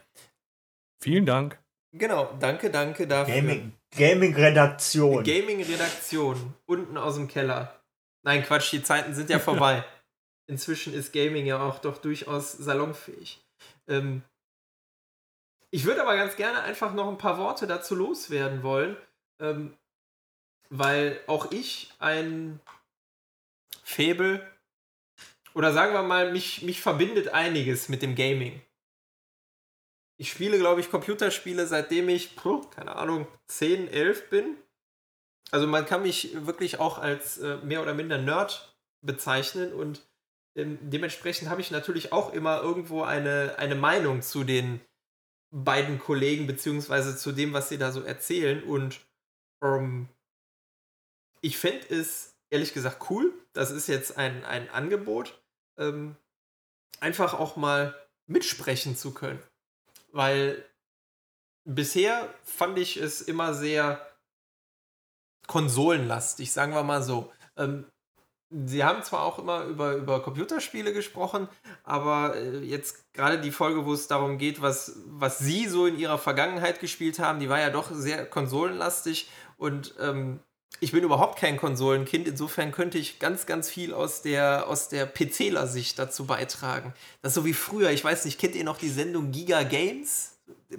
Vielen Dank.
Genau, danke, danke dafür.
Gaming, Gaming-Redaktion.
Gaming-Redaktion, unten aus dem Keller. Nein, Quatsch, die Zeiten sind ja vorbei. Inzwischen ist Gaming ja auch doch durchaus salonfähig. Ähm, ich würde aber ganz gerne einfach noch ein paar Worte dazu loswerden wollen, ähm, weil auch ich ein Faible oder sagen wir mal, mich, mich verbindet einiges mit dem Gaming. Ich spiele, glaube ich, Computerspiele, seitdem ich, puh, keine Ahnung, 10, 11 bin. Also man kann mich wirklich auch als äh, mehr oder minder Nerd bezeichnen und ähm, dementsprechend habe ich natürlich auch immer irgendwo eine, eine Meinung zu den beiden Kollegen, beziehungsweise zu dem, was sie da so erzählen. Und ähm, ich fände es ehrlich gesagt cool. Das ist jetzt ein, ein Angebot, ähm, einfach auch mal mitsprechen zu können. Weil bisher fand ich es immer sehr konsolenlastig, sagen wir mal so. Ähm, Sie haben zwar auch immer über, über Computerspiele gesprochen, aber äh, jetzt gerade die Folge, wo es darum geht, was, was Sie so in Ihrer Vergangenheit gespielt haben, die war ja doch sehr konsolenlastig und ähm, ich bin überhaupt kein Konsolenkind, insofern könnte ich ganz, ganz viel aus der, aus der PCler-Sicht dazu beitragen. Das ist so wie früher, ich weiß nicht, kennt ihr noch die Sendung Giga Games?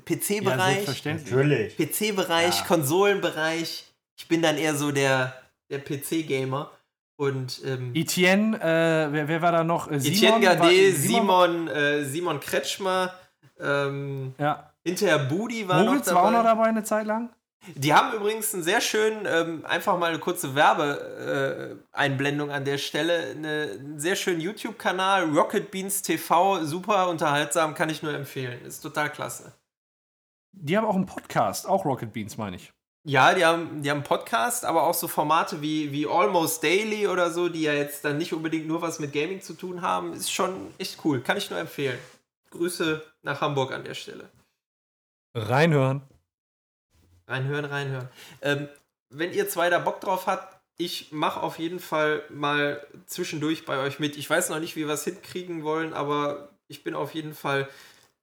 PC-Bereich?
Natürlich.
PC-Bereich,
Ja.
Konsolenbereich. Ich bin dann eher so der, der PC-Gamer. Und ähm,
Etienne, äh, wer, wer war da noch? Äh,
Etienne
war-
Gade,
Simon.
Simon, äh, Simon Kretschmer, ähm,
Ja.
hinterher Budi war
Moritz
noch
war auch
dabei.
noch dabei eine Zeit lang.
Die haben übrigens einen sehr schönen, ähm, einfach mal eine kurze Werbeeinblendung an der Stelle, eine, einen sehr schönen YouTube-Kanal, Rocket Beans TV, super unterhaltsam, kann ich nur empfehlen. Ist total klasse.
Die haben auch einen Podcast, auch Rocket Beans, meine ich.
Ja, die haben, die haben einen Podcast, aber auch so Formate wie, wie Almost Daily oder so, die ja jetzt dann nicht unbedingt nur was mit Gaming zu tun haben, ist schon echt cool. Kann ich nur empfehlen. Grüße nach Hamburg an der Stelle.
Reinhören.
Reinhören, reinhören. Ähm, wenn ihr zwei da Bock drauf habt, ich mache auf jeden Fall mal zwischendurch bei euch mit. Ich weiß noch nicht, wie wir es hinkriegen wollen, aber ich bin auf jeden Fall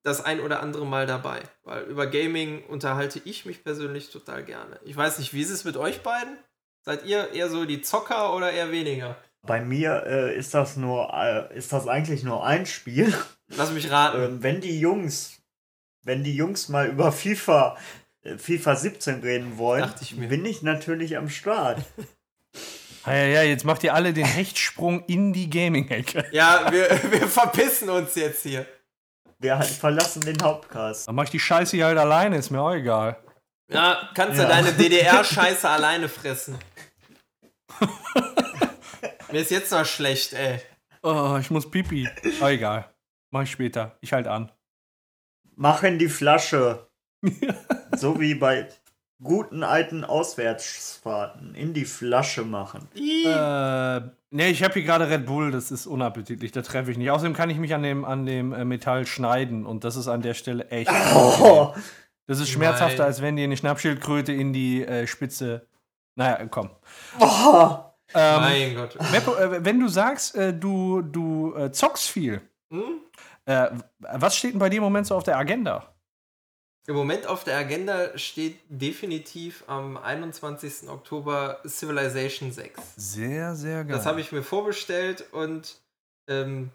das ein oder andere Mal dabei. Weil über Gaming unterhalte ich mich persönlich total gerne. Ich weiß nicht, wie ist es mit euch beiden? Seid ihr eher so die Zocker oder eher weniger?
Bei mir äh, ist das nur, äh, ist das eigentlich nur ein Spiel.
Lass mich raten.
Ähm, wenn die Jungs, wenn die Jungs mal über FIFA, FIFA 17 reden wollen,
Dachte ich mir.
bin ich natürlich am Start.
Ja, ja, ja, jetzt macht ihr alle den Hechtsprung in die Gaming-Ecke.
Ja, wir, wir verpissen uns jetzt hier.
Wir halt verlassen den Hauptcast.
Dann mach ich die Scheiße hier halt alleine, ist mir auch egal.
Ja, kannst du
Ja.
deine DDR-Scheiße alleine fressen. Mir ist jetzt noch schlecht, ey.
Oh, ich muss pipi. Aber egal. Mach ich später. Ich halt an.
Mach in die Flasche. so wie bei guten alten Auswärtsfahrten. In die Flasche machen.
Äh, nee, ich habe hier gerade Red Bull, das ist unappetitlich, da treffe ich nicht. Außerdem kann ich mich an dem, an dem äh, Metall schneiden und das ist an der Stelle echt.
Oh,
Das ist schmerzhafter,
Nein.
als wenn dir eine Schnappschildkröte in die äh, Spitze. Naja, komm.
oh.
Ähm,
mein Gott.
Beppo, äh, wenn du sagst, äh, du, du äh, zockst viel,
Hm?
äh, was steht denn bei dir im Moment so auf der Agenda?
Im Moment auf der Agenda steht definitiv am 21. Oktober Civilization 6.
Sehr, sehr geil.
Das habe ich mir vorbestellt und ähm,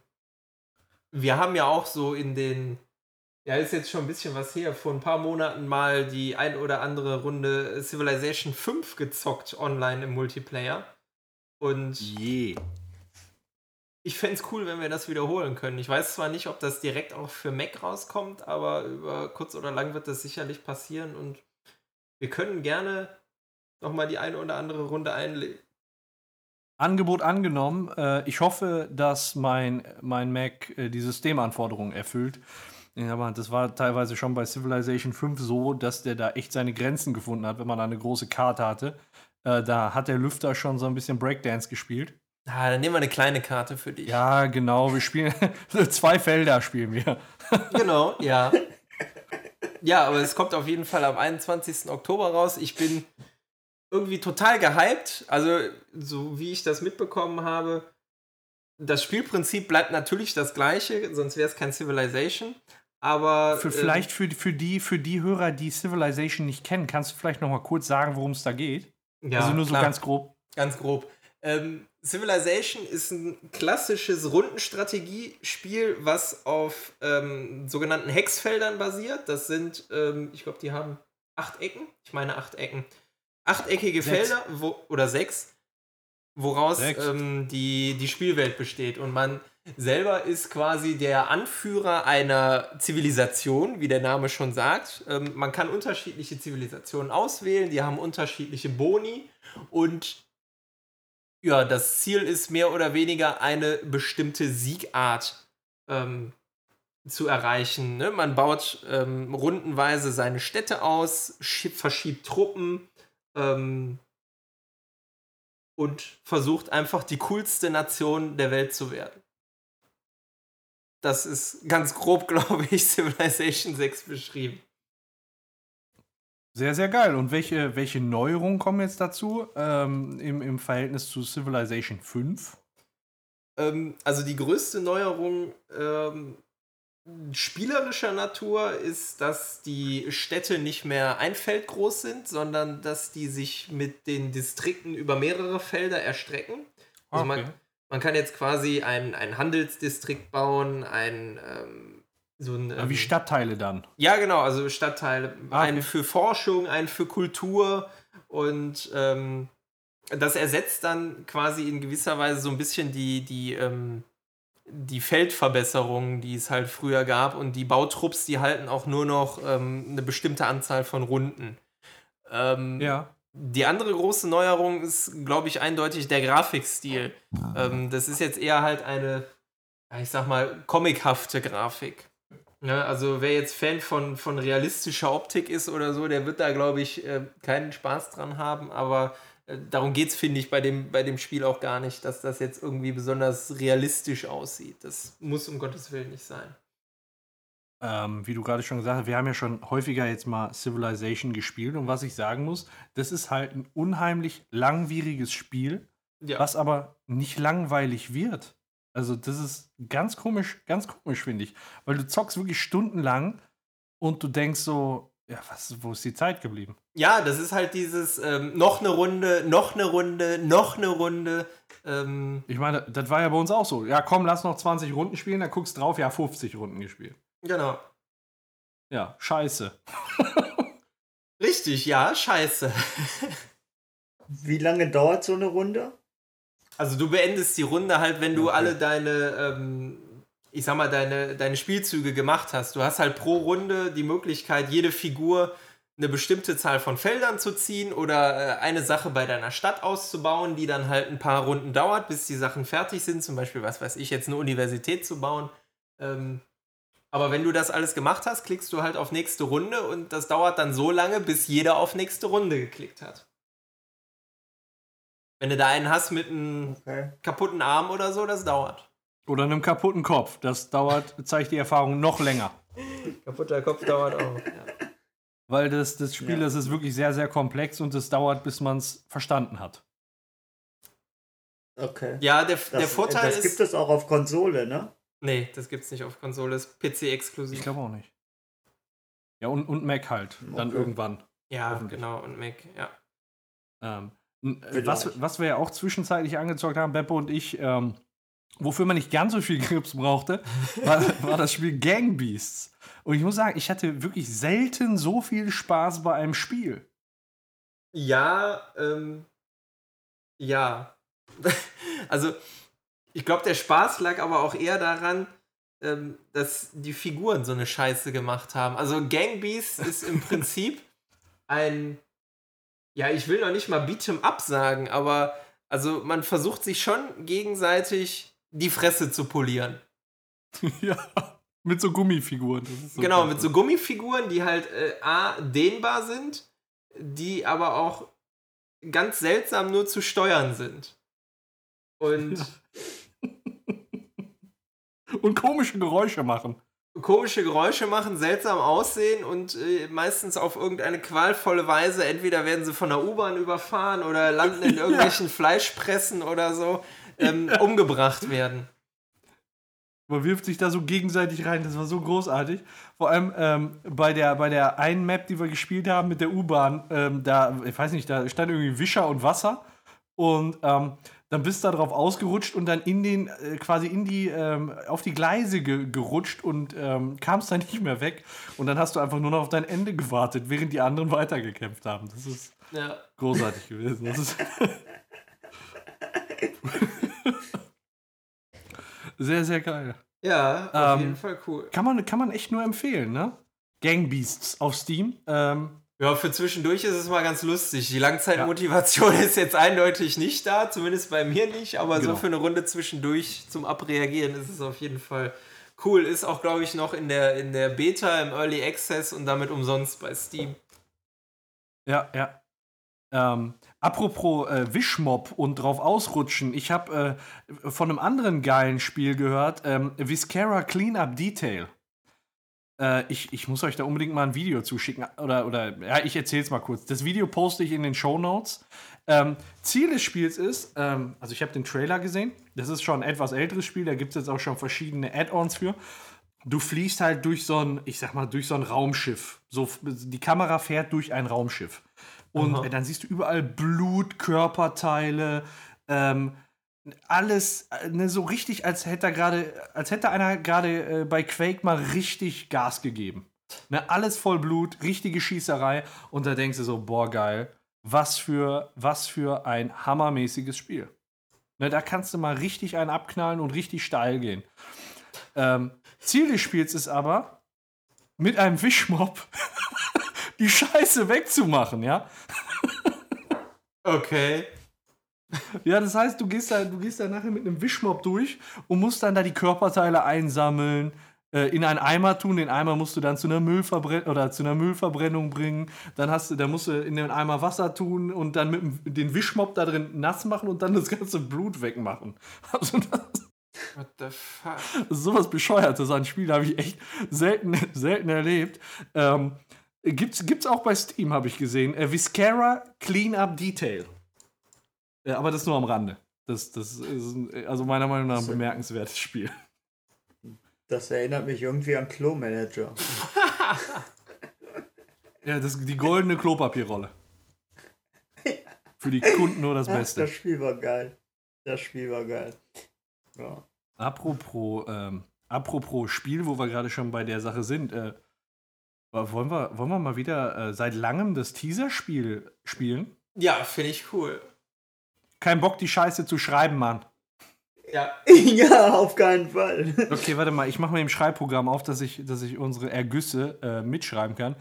wir haben ja auch so in den, ja, ist jetzt schon ein bisschen was her, vor ein paar Monaten mal die ein oder andere Runde Civilization 5 gezockt online im Multiplayer. Und
Je.
Ich fände es cool, wenn wir das wiederholen können. Ich weiß zwar nicht, ob das direkt auch für Mac rauskommt, aber über kurz oder lang wird das sicherlich passieren und wir können gerne nochmal die eine oder andere Runde einlegen.
Angebot angenommen. Äh, ich hoffe, dass mein, mein Mac äh, die Systemanforderungen erfüllt. Aber das war teilweise schon bei Civilization 5 so, dass der da echt seine Grenzen gefunden hat, wenn man da eine große Karte hatte. Äh, da hat der Lüfter schon so ein bisschen Breakdance gespielt.
Ah, dann nehmen wir eine kleine Karte für dich.
Ja, genau. Wir spielen zwei Felder spielen wir.
Genau, ja. Ja, aber es kommt auf jeden Fall am 21. Oktober raus. Ich bin irgendwie total gehypt. Also, so wie ich das mitbekommen habe, das Spielprinzip bleibt natürlich das gleiche, sonst wäre es kein Civilization. Aber
Für,
äh,
vielleicht für, für, die, für die Hörer, die Civilization nicht kennen, kannst du vielleicht noch mal kurz sagen, worum es da geht?
ja,
also nur so
klar.
ganz grob.
Ganz grob. Ähm, Civilization ist ein klassisches Rundenstrategiespiel, was auf ähm, sogenannten Hexfeldern basiert. Das sind, ähm, ich glaube, die haben acht Ecken. Ich meine acht Ecken. Achteckige
Sechs.
Felder wo, oder sechs, woraus ähm, die, die Spielwelt besteht. Und man selber ist quasi der Anführer einer Zivilisation, wie der Name schon sagt. Ähm, man kann unterschiedliche Zivilisationen auswählen, die haben unterschiedliche Boni und ja, das Ziel ist mehr oder weniger eine bestimmte Siegart ähm, zu erreichen. Ne? Man baut ähm, rundenweise seine Städte aus, schi- verschiebt Truppen ähm, und versucht einfach die coolste Nation der Welt zu werden. Das ist ganz grob, glaube ich, Civilization 6 beschrieben.
Sehr, sehr geil. Und welche, welche Neuerungen kommen jetzt dazu ähm, im, im Verhältnis zu Civilization 5?
Ähm, also die größte Neuerung ähm, spielerischer Natur ist, dass die Städte nicht mehr ein Feld groß sind, sondern dass die sich mit den Distrikten über mehrere Felder erstrecken. Also man, man kann jetzt quasi einen, einen Handelsdistrikt bauen, ein ähm, so ein
Aber wie
ähm,
Stadtteile dann?
ja, genau, also Stadtteile.
Ah, okay.
Einen für Forschung, einen für Kultur und ähm, das ersetzt dann quasi in gewisser Weise so ein bisschen die, die, ähm, die Feldverbesserungen, die es halt früher gab und die Bautrupps, die halten auch nur noch ähm, eine bestimmte Anzahl von Runden. Ähm,
Ja.
die andere große Neuerung ist, glaube ich, eindeutig der Grafikstil. Ähm, das ist jetzt eher halt eine, ich sag mal, comichafte Grafik. Ne, also wer jetzt Fan von, von realistischer Optik ist oder so, der wird da, glaube ich, äh, keinen Spaß dran haben. Aber äh, darum geht es, finde ich, bei dem, bei dem Spiel auch gar nicht, dass das jetzt irgendwie besonders realistisch aussieht. Das muss um Gottes Willen nicht sein.
Ähm, wie du gerade schon gesagt hast, wir haben ja schon häufiger jetzt mal Civilization gespielt und was ich sagen muss, das ist halt ein unheimlich langwieriges Spiel,
Ja.
was aber nicht langweilig wird. Also das ist ganz komisch, ganz komisch finde ich, weil du zockst wirklich stundenlang und du denkst so, ja, was, wo ist die Zeit geblieben?
Ja, das ist halt dieses ähm, noch eine Runde, noch eine Runde, noch eine Runde. Ähm,
Ich meine, das war ja bei uns auch so. Ja, komm, lass noch 20 Runden spielen, dann guckst drauf, ja, 50 Runden gespielt.
genau.
Ja, scheiße.
Richtig, ja, scheiße.
Wie lange dauert so eine Runde?
Also du beendest die Runde halt, wenn du
Okay.
alle deine, ähm, ich sag mal, deine, deine Spielzüge gemacht hast. Du hast halt pro Runde die Möglichkeit, jede Figur eine bestimmte Zahl von Feldern zu ziehen oder äh, eine Sache bei deiner Stadt auszubauen, die dann halt ein paar Runden dauert, bis die Sachen fertig sind. Zum Beispiel, was weiß ich, jetzt eine Universität zu bauen. Ähm, aber wenn du das alles gemacht hast, klickst du halt auf nächste Runde und das dauert dann so lange, bis jeder auf nächste Runde geklickt hat. Wenn du da einen hast mit einem
Okay.
kaputten Arm oder so, das dauert.
Oder einem kaputten Kopf. Das dauert, zeigt die Erfahrung, noch länger.
Kaputter Kopf dauert auch. Ja.
Weil das, das Spiel,
Ja.
das ist wirklich sehr, sehr komplex und es dauert, bis man es verstanden hat.
Okay.
Ja, der,
Das,
der Vorteil
das
ist.
gibt es auch auf Konsole, ne?
nee, das gibt's nicht auf Konsole, das ist PC-exklusiv.
Ich glaube auch nicht. Ja, und, und Mac halt. Dann
Okay.
irgendwann.
Ja, genau, und Mac, ja.
Ähm, äh. Was, was wir ja auch zwischenzeitlich angezockt haben, Beppo und ich, ähm, wofür man nicht ganz so viel Grips brauchte, war, war das Spiel Gang Beasts. Und ich muss sagen, ich hatte wirklich selten so viel Spaß bei einem Spiel.
Ja, ähm. Ja. also, ich glaube, der Spaß lag aber auch eher daran, ähm, dass die Figuren so eine Scheiße gemacht haben. Also, Gang Beasts ist im Prinzip ein. Ja, ich will noch nicht mal Beat'em Up sagen, aber also man versucht sich schon gegenseitig die Fresse zu polieren.
ja, mit so Gummifiguren. So
Genau, mit so Gummifiguren, die halt äh, A, dehnbar sind, die aber auch ganz seltsam nur zu steuern sind. Und
Und komische Geräusche machen.
Komische Geräusche machen, seltsam aussehen und äh, meistens auf irgendeine qualvolle Weise, entweder werden sie von der U-Bahn überfahren oder landen in irgendwelchen Fleischpressen oder so, ähm, umgebracht werden.
Man wirft sich da so gegenseitig rein, das war so großartig. Vor allem ähm, bei, der, bei der einen Map, die wir gespielt haben mit der U-Bahn, ähm, da, ich weiß nicht, da stand irgendwie Wischer und Wasser und ähm, dann bist du da drauf ausgerutscht und dann in den, äh, quasi in die, ähm, auf die Gleise ge gerutscht und ähm, kamst dann nicht mehr weg. Und dann hast du einfach nur noch auf dein Ende gewartet, während die anderen weitergekämpft haben. Das ist
Ja.
großartig gewesen. Das ist sehr, sehr geil.
Ja, auf
Ähm,
jeden Fall cool.
Kann man, kann man echt nur empfehlen, ne? Gang Beasts auf Steam. Ähm,
Ja, für zwischendurch ist es mal ganz lustig. Die Langzeitmotivation ist jetzt eindeutig nicht da, zumindest bei mir nicht, aber
Genau.
so für eine Runde zwischendurch zum Abreagieren ist es auf jeden Fall cool. Ist auch, glaube ich, noch in der, in der Beta, im Early Access und damit umsonst bei Steam.
Ja, ja. Ähm, apropos äh, Wischmob und drauf ausrutschen, ich habe äh, von einem anderen geilen Spiel gehört, ähm, Viscera Cleanup Detail. Äh, ich, ich muss euch da unbedingt mal ein Video zuschicken. Oder, oder ja, ich erzähl's mal kurz. Das Video poste ich in den Show Notes. Ähm, Ziel des Spiels ist, ähm, also ich habe den Trailer gesehen, das ist schon ein etwas älteres Spiel, da gibt es jetzt auch schon verschiedene Add-ons für. Du fliegst halt durch so ein, ich sag mal, durch so ein Raumschiff. So, die Kamera fährt durch ein Raumschiff. Und äh, dann siehst du überall Blut, Körperteile, ähm, alles äh, ne, so richtig, als hätte er gerade, als hätte einer gerade äh, bei Quake mal richtig Gas gegeben. Ne, alles voll Blut, richtige Schießerei. Und da denkst du so, boah, geil. Was für, was für ein hammermäßiges Spiel. Ne, da kannst du mal richtig einen abknallen und richtig steil gehen. Ähm, Ziel des Spiels ist aber, mit einem Wischmob die Scheiße wegzumachen, ja?
Okay.
Ja, das heißt, du gehst da, du gehst da nachher mit einem Wischmob durch und musst dann da die Körperteile einsammeln, äh, in einen Eimer tun. Den Eimer musst du dann zu einer Müllverbrennung oder zu einer Müllverbrennung bringen. Dann hast du, da musst du in den Eimer Wasser tun und dann mit dem, den Wischmob da drin nass machen und dann das ganze Blut wegmachen. Also das
What the fuck?
ist sowas Bescheuertes an Spiel, habe ich echt selten, selten erlebt. Ähm, gibt's, gibt's auch bei Steam, habe ich gesehen. Äh, Viscera Cleanup Detail. Ja, aber das nur am Rande. Das, das ist ein- also meiner Meinung nach ein bemerkenswertes Spiel.
Das erinnert mich irgendwie an Klo-Manager.
Ja, das die goldene Klopapierrolle. Für die Kunden nur das
Ach,
Beste.
das Spiel war geil. Das Spiel war geil. Ja.
Apropos, ähm, apropos Spiel, wo wir gerade schon bei der Sache sind, äh, wollen, wir, wollen wir mal wieder äh, seit langem das Teaser-Spiel spielen?
Ja, finde ich cool.
Kein Bock, die Scheiße zu schreiben, Mann.
Ja,
ja, auf keinen Fall.
Okay, warte mal, ich mache mal im Schreibprogramm auf, dass ich, dass ich unsere Ergüsse äh, mitschreiben kann.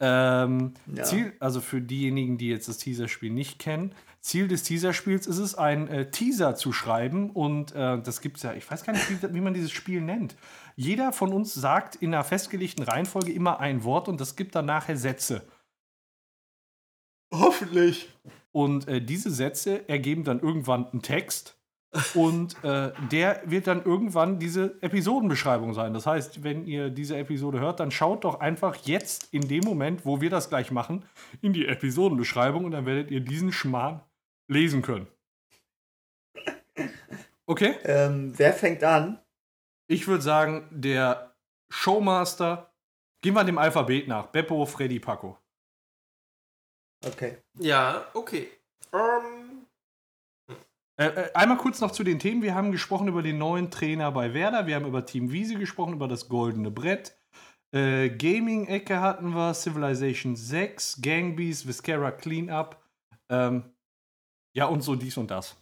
Ähm,
Ja.
Ziel, also für diejenigen, die jetzt das Teaser-Spiel nicht kennen, Ziel des Teaser-Spiels ist es, ein äh, Teaser zu schreiben und äh, das gibt es ja, ich weiß gar nicht, wie, wie man dieses Spiel nennt. Jeder von uns sagt in einer festgelegten Reihenfolge immer ein Wort und das gibt dann nachher Sätze.
hoffentlich.
Und äh, diese Sätze ergeben dann irgendwann einen Text. Und äh, der wird dann irgendwann diese Episodenbeschreibung sein. Das heißt, wenn ihr diese Episode hört, dann schaut doch einfach jetzt in dem Moment, wo wir das gleich machen, in die Episodenbeschreibung und dann werdet ihr diesen Schmarrn lesen können. Okay?
Ähm, wer fängt an?
Ich würde sagen, der Showmaster. Gehen wir dem Alphabet nach. Beppo, Freddy, Paco.
Okay.
Ja, okay. Ähm,
Äh, äh, einmal kurz noch zu den Themen. Wir haben gesprochen über den neuen Trainer bei Werder. Wir haben über Team Wiese gesprochen, über das goldene Brett. Äh, Gaming-Ecke hatten wir, Civilization 6, Gangbeast, Viscera Cleanup. Ähm, ja, und so dies und das.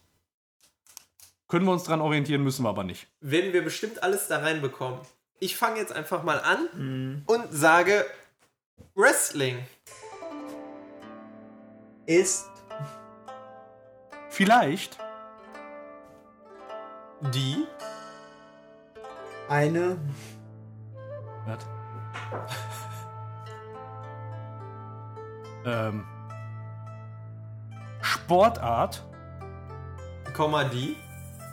Können wir uns dran orientieren, müssen wir aber nicht.
werden wir bestimmt alles da reinbekommen. Ich fange jetzt einfach mal an
Mhm.
und sage Wrestling.
Ist
Vielleicht
Die
eine
Was? ähm, Sportart.
Komma die.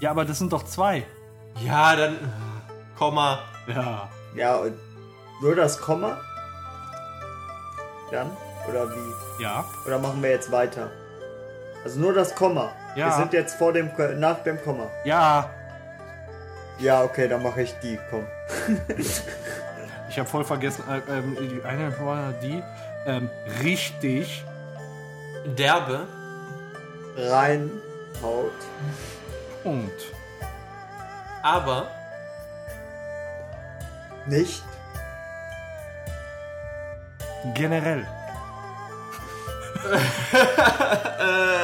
Ja, aber das sind doch zwei.
Ja, dann Komma.
Ja.
ja und Nur das Komma? Dann? Oder wie?
Ja.
Oder machen wir jetzt weiter? Also nur das Komma.
Ja.
Wir sind jetzt vor dem, nach dem Komma.
Ja.
Ja, okay, dann mache ich die. Komm.
Ich habe voll vergessen, äh, ähm, die eine war die. Ähm, richtig.
Derbe.
Rein, Haut.
Punkt.
Aber.
Nicht.
Generell.
Äh,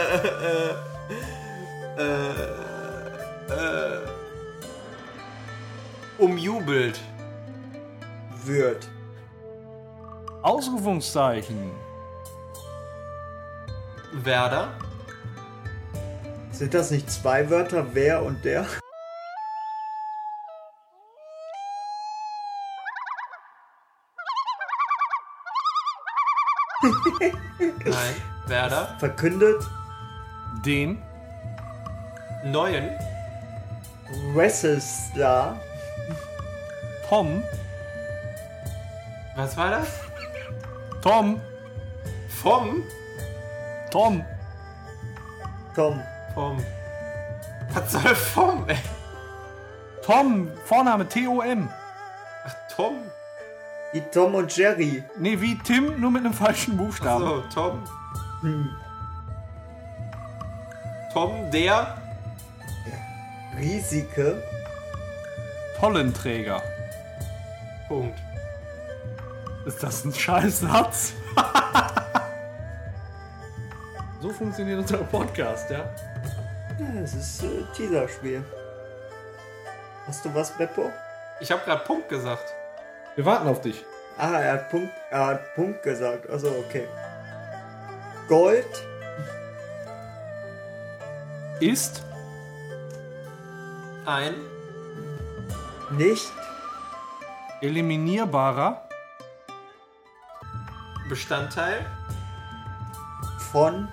äh, äh, umjubelt.
Wird.
Ausrufungszeichen.
Werder.
Sind das nicht zwei Wörter? Wer und der?
Nein. Werder.
Verkündet.
Den.
Neuen.
Wrestler.
Tom.
Was war das?
Tom.
Vom.
Tom.
Tom.
Vom. Was soll vom, ey?
Tom. Vorname T-O-M.
Ach, Tom.
Wie Tom und Jerry.
Nee, wie Tim, nur mit einem falschen Buchstaben.
So, Tom.
Hm.
Tom, der.
Riesige.
Tollenträger.
Punkt.
Ist das ein Scheißsatz? so funktioniert unser Podcast, ja?
Ja, es ist äh, Teaser-Spiel. Hast du was, Beppo?
Ich habe gerade Punkt gesagt.
Wir warten auf dich.
Ah, er hat Punkt, er hat Punkt gesagt. Also okay. Gold.
Ist
Ein.
Nicht.
eliminierbarer
Bestandteil.
Von.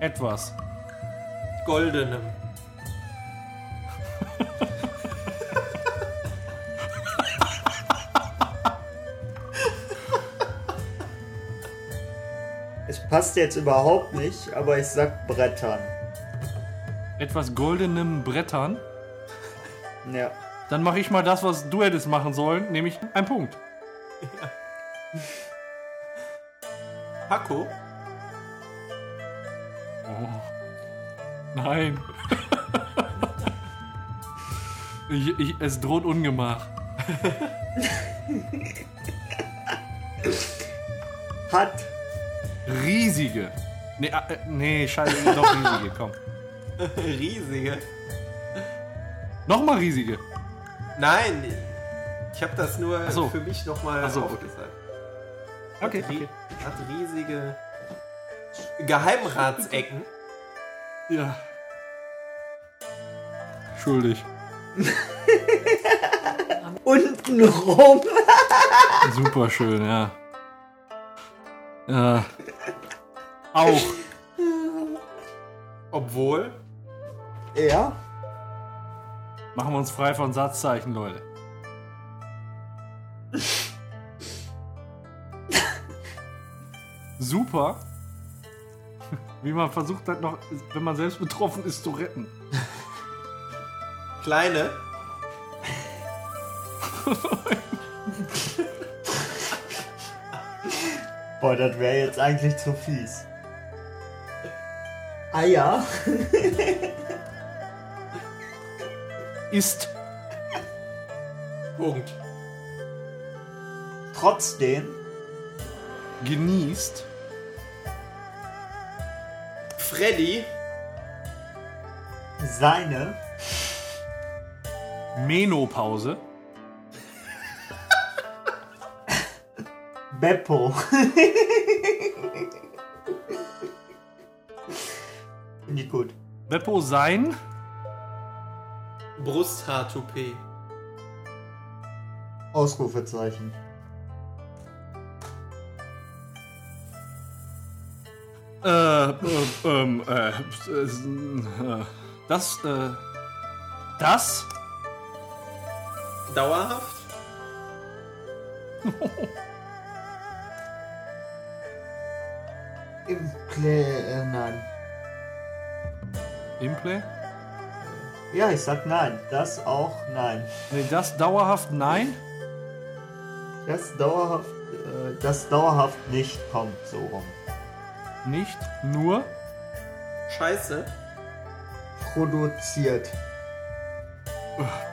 etwas.
Goldenem.
Passt jetzt überhaupt nicht, aber ich sag Brettern.
Etwas goldenem Brettern.
Ja.
Dann mache ich mal das, was du hättest machen sollen, nämlich ein Punkt.
Paco.
Oh. Nein. ich, ich, es droht Ungemach.
Hat.
Riesige. Nee, äh, äh, nee scheiße, doch riesige, komm.
Riesige.
Nochmal riesige.
Nein. Ich habe das nur
so.
für mich nochmal
so,
aufgesagt.
Okay,
Ri
okay.
Hat riesige Geheimratsecken.
Ja. Schuldig.
Unten rum.
Super schön, ja. Ja. Auch.
Obwohl.
Ja.
Machen wir uns frei von Satzzeichen, Leute. Super. Wie man versucht hat, noch, wenn man selbst betroffen ist, zu retten.
Kleine.
Boah, das wäre jetzt eigentlich zu fies. Eier.
Ist
Punkt.
Trotzdem.
genießt
Freddy.
Seine.
Menopause.
Beppo.
Beppo sein
Brusthaar-Toupet.
Ausrufezeichen.
Äh, äh, ähm, äh, äh, das, äh, das
Dauerhaft.
Im Play, äh, nein.
Implay?
Ja, ich sag nein. Das auch nein.
Nee, das dauerhaft nein.
Das dauerhaft, äh, das dauerhaft nicht kommt so rum.
Nicht nur.
Scheiße.
Produziert.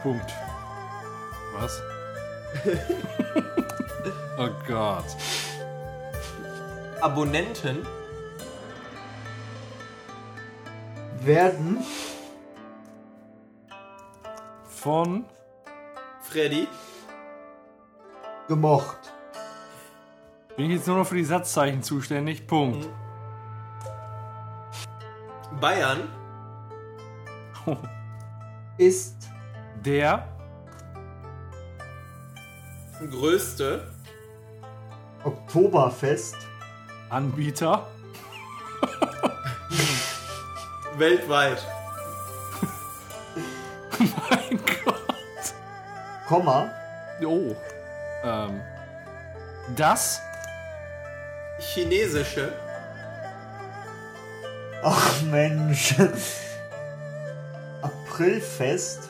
Punkt. Was? oh Gott.
Abonnenten.
Werden
Von
Freddy.
gemocht.
bin ich jetzt nur noch für die Satzzeichen zuständig. Punkt.
Bayern.
Ist
Der
Größte.
Oktoberfest
Anbieter
Weltweit.
mein Gott.
Komma,
Oh. Ähm. Das
Chinesische.
ach Mensch, Aprilfest,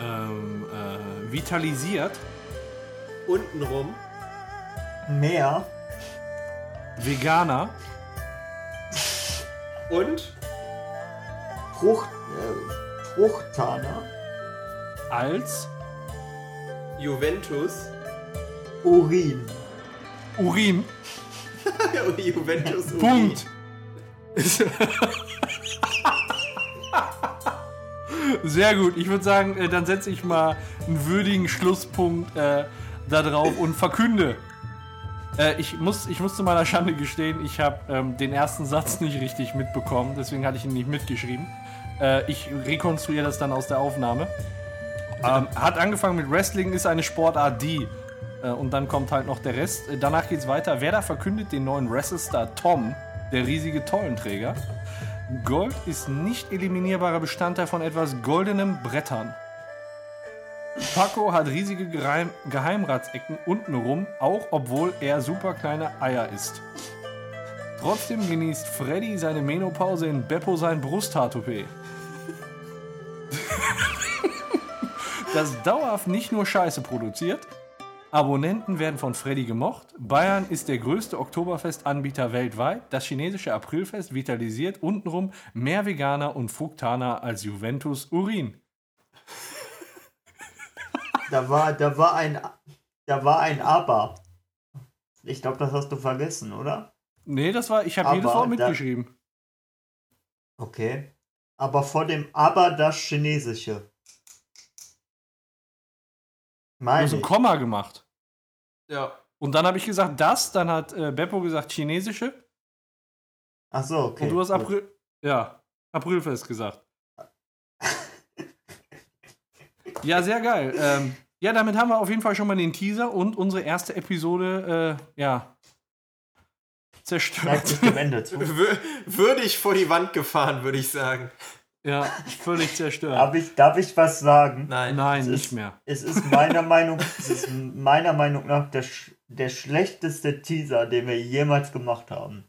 ähm, äh, vitalisiert
Untenrum.
Meer,
Veganer
Und
Frucht, äh, Fruchtaner,
als
Juventus.
Urin.
Urin.
Juventus. Urin.
Punkt. Sehr gut. Ich würde sagen, äh, dann setze ich mal einen würdigen Schlusspunkt äh, da drauf und verkünde. Äh, ich, muss, ich muss zu meiner Schande gestehen, ich habe ähm, den ersten Satz nicht richtig mitbekommen, deswegen hatte ich ihn nicht mitgeschrieben. Äh, ich rekonstruiere das dann aus der Aufnahme. Ähm, hat angefangen mit Wrestling, ist eine Sportart, die. Äh, und dann kommt halt noch der Rest. Äh, danach geht's weiter. Werder verkündet den neuen Wrestlestar Tom, der riesige Tollenträger. Gold ist nicht eliminierbarer Bestandteil von etwas goldenem Brettern. Paco hat riesige Geheim Geheimratsecken untenrum, auch obwohl er super kleine Eier isst. Trotzdem genießt Freddy seine Menopause in Beppo sein Brusthaartoupet. Das dauerhaft nicht nur Scheiße produziert. Abonnenten werden von Freddy gemocht. Bayern ist der größte Oktoberfest-Anbieter weltweit. Das chinesische Aprilfest vitalisiert untenrum mehr Veganer und Fructaner als Juventus Urin.
Da war, da war ein, da war ein Aber. Ich glaube, das hast du vergessen, oder?
Nee, das war, ich habe jedes Wort
da-
mitgeschrieben.
Okay. Aber vor dem Aber das Chinesische.
Du
Meine
hast ein
ich.
Komma gemacht.
Ja.
Und dann habe ich gesagt, das, dann hat äh, Beppo gesagt, chinesische.
Ach so, okay.
und du hast. April, ja, Aprilfest gesagt. ja, sehr geil. Ähm, ja, damit haben wir auf jeden Fall schon mal den Teaser und unsere erste Episode, äh, ja, zerstört.
Wür- Würdig vor die Wand gefahren, würde ich sagen.
Ja, völlig zerstört.
Darf ich, darf ich was sagen?
Nein.
Nein,
es
nicht
ist-
mehr.
Es ist meiner Meinung, es ist meiner Meinung nach der, der schlechteste Teaser, den wir jemals gemacht haben.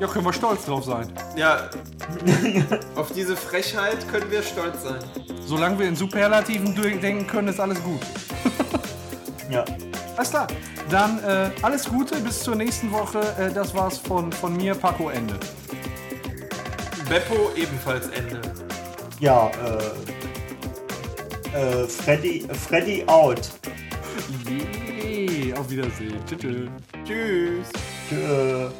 Ja, können wir stolz drauf sein.
Ja. Auf diese Frechheit können wir stolz sein.
Solange wir in Superlativen denken können, ist alles gut.
Ja.
Alles klar. Dann äh, alles Gute, bis zur nächsten Woche. Äh, das war's von, von mir, Paco Ende.
Beppo ebenfalls Ende.
Ja, äh. Äh, Freddy, Freddy out.
Yay, auf Wiedersehen. Tschüss.
Tschüss.
Tschö.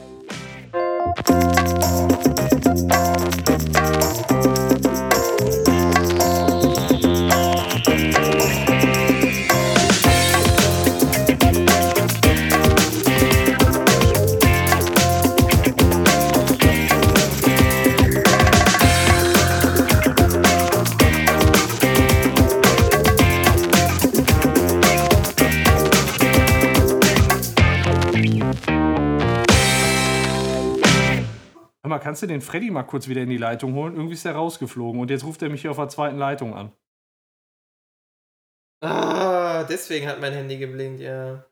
Kannst du den Freddy mal kurz wieder in die Leitung holen? Irgendwie ist er rausgeflogen und jetzt ruft er mich hier auf der zweiten Leitung an.
Ah, deswegen hat mein Handy geblinkt, ja.